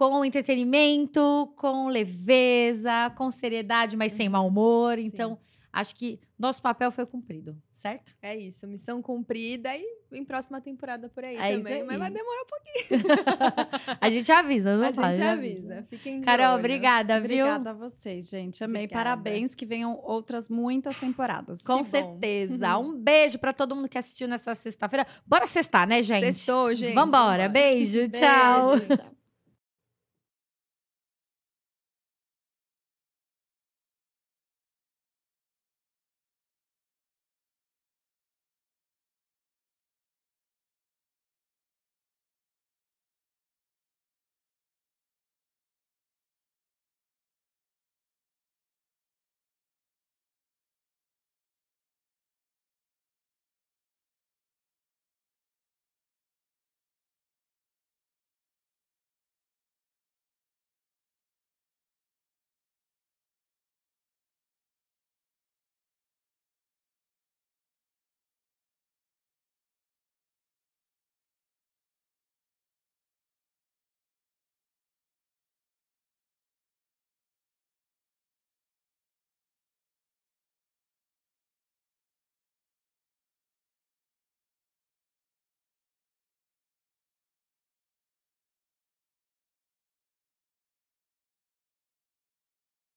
com entretenimento, com leveza, com seriedade, mas sem mau humor. Então, acho que nosso papel foi cumprido, certo? É isso, missão cumprida e em próxima temporada por aí É também. aí. Mas vai demorar um pouquinho. a gente avisa, não a fala, gente já avisa. Fiquem de Carol, olho. obrigada, viu? Obrigada a vocês, gente. Amei. Obrigada. Parabéns. Que venham outras muitas temporadas. Com bom. certeza. Um beijo para todo mundo que assistiu nessa sexta-feira. Bora sextar, né, gente? Sextou, gente. Vambora. vambora. Beijo, Beijo, tchau. tchau.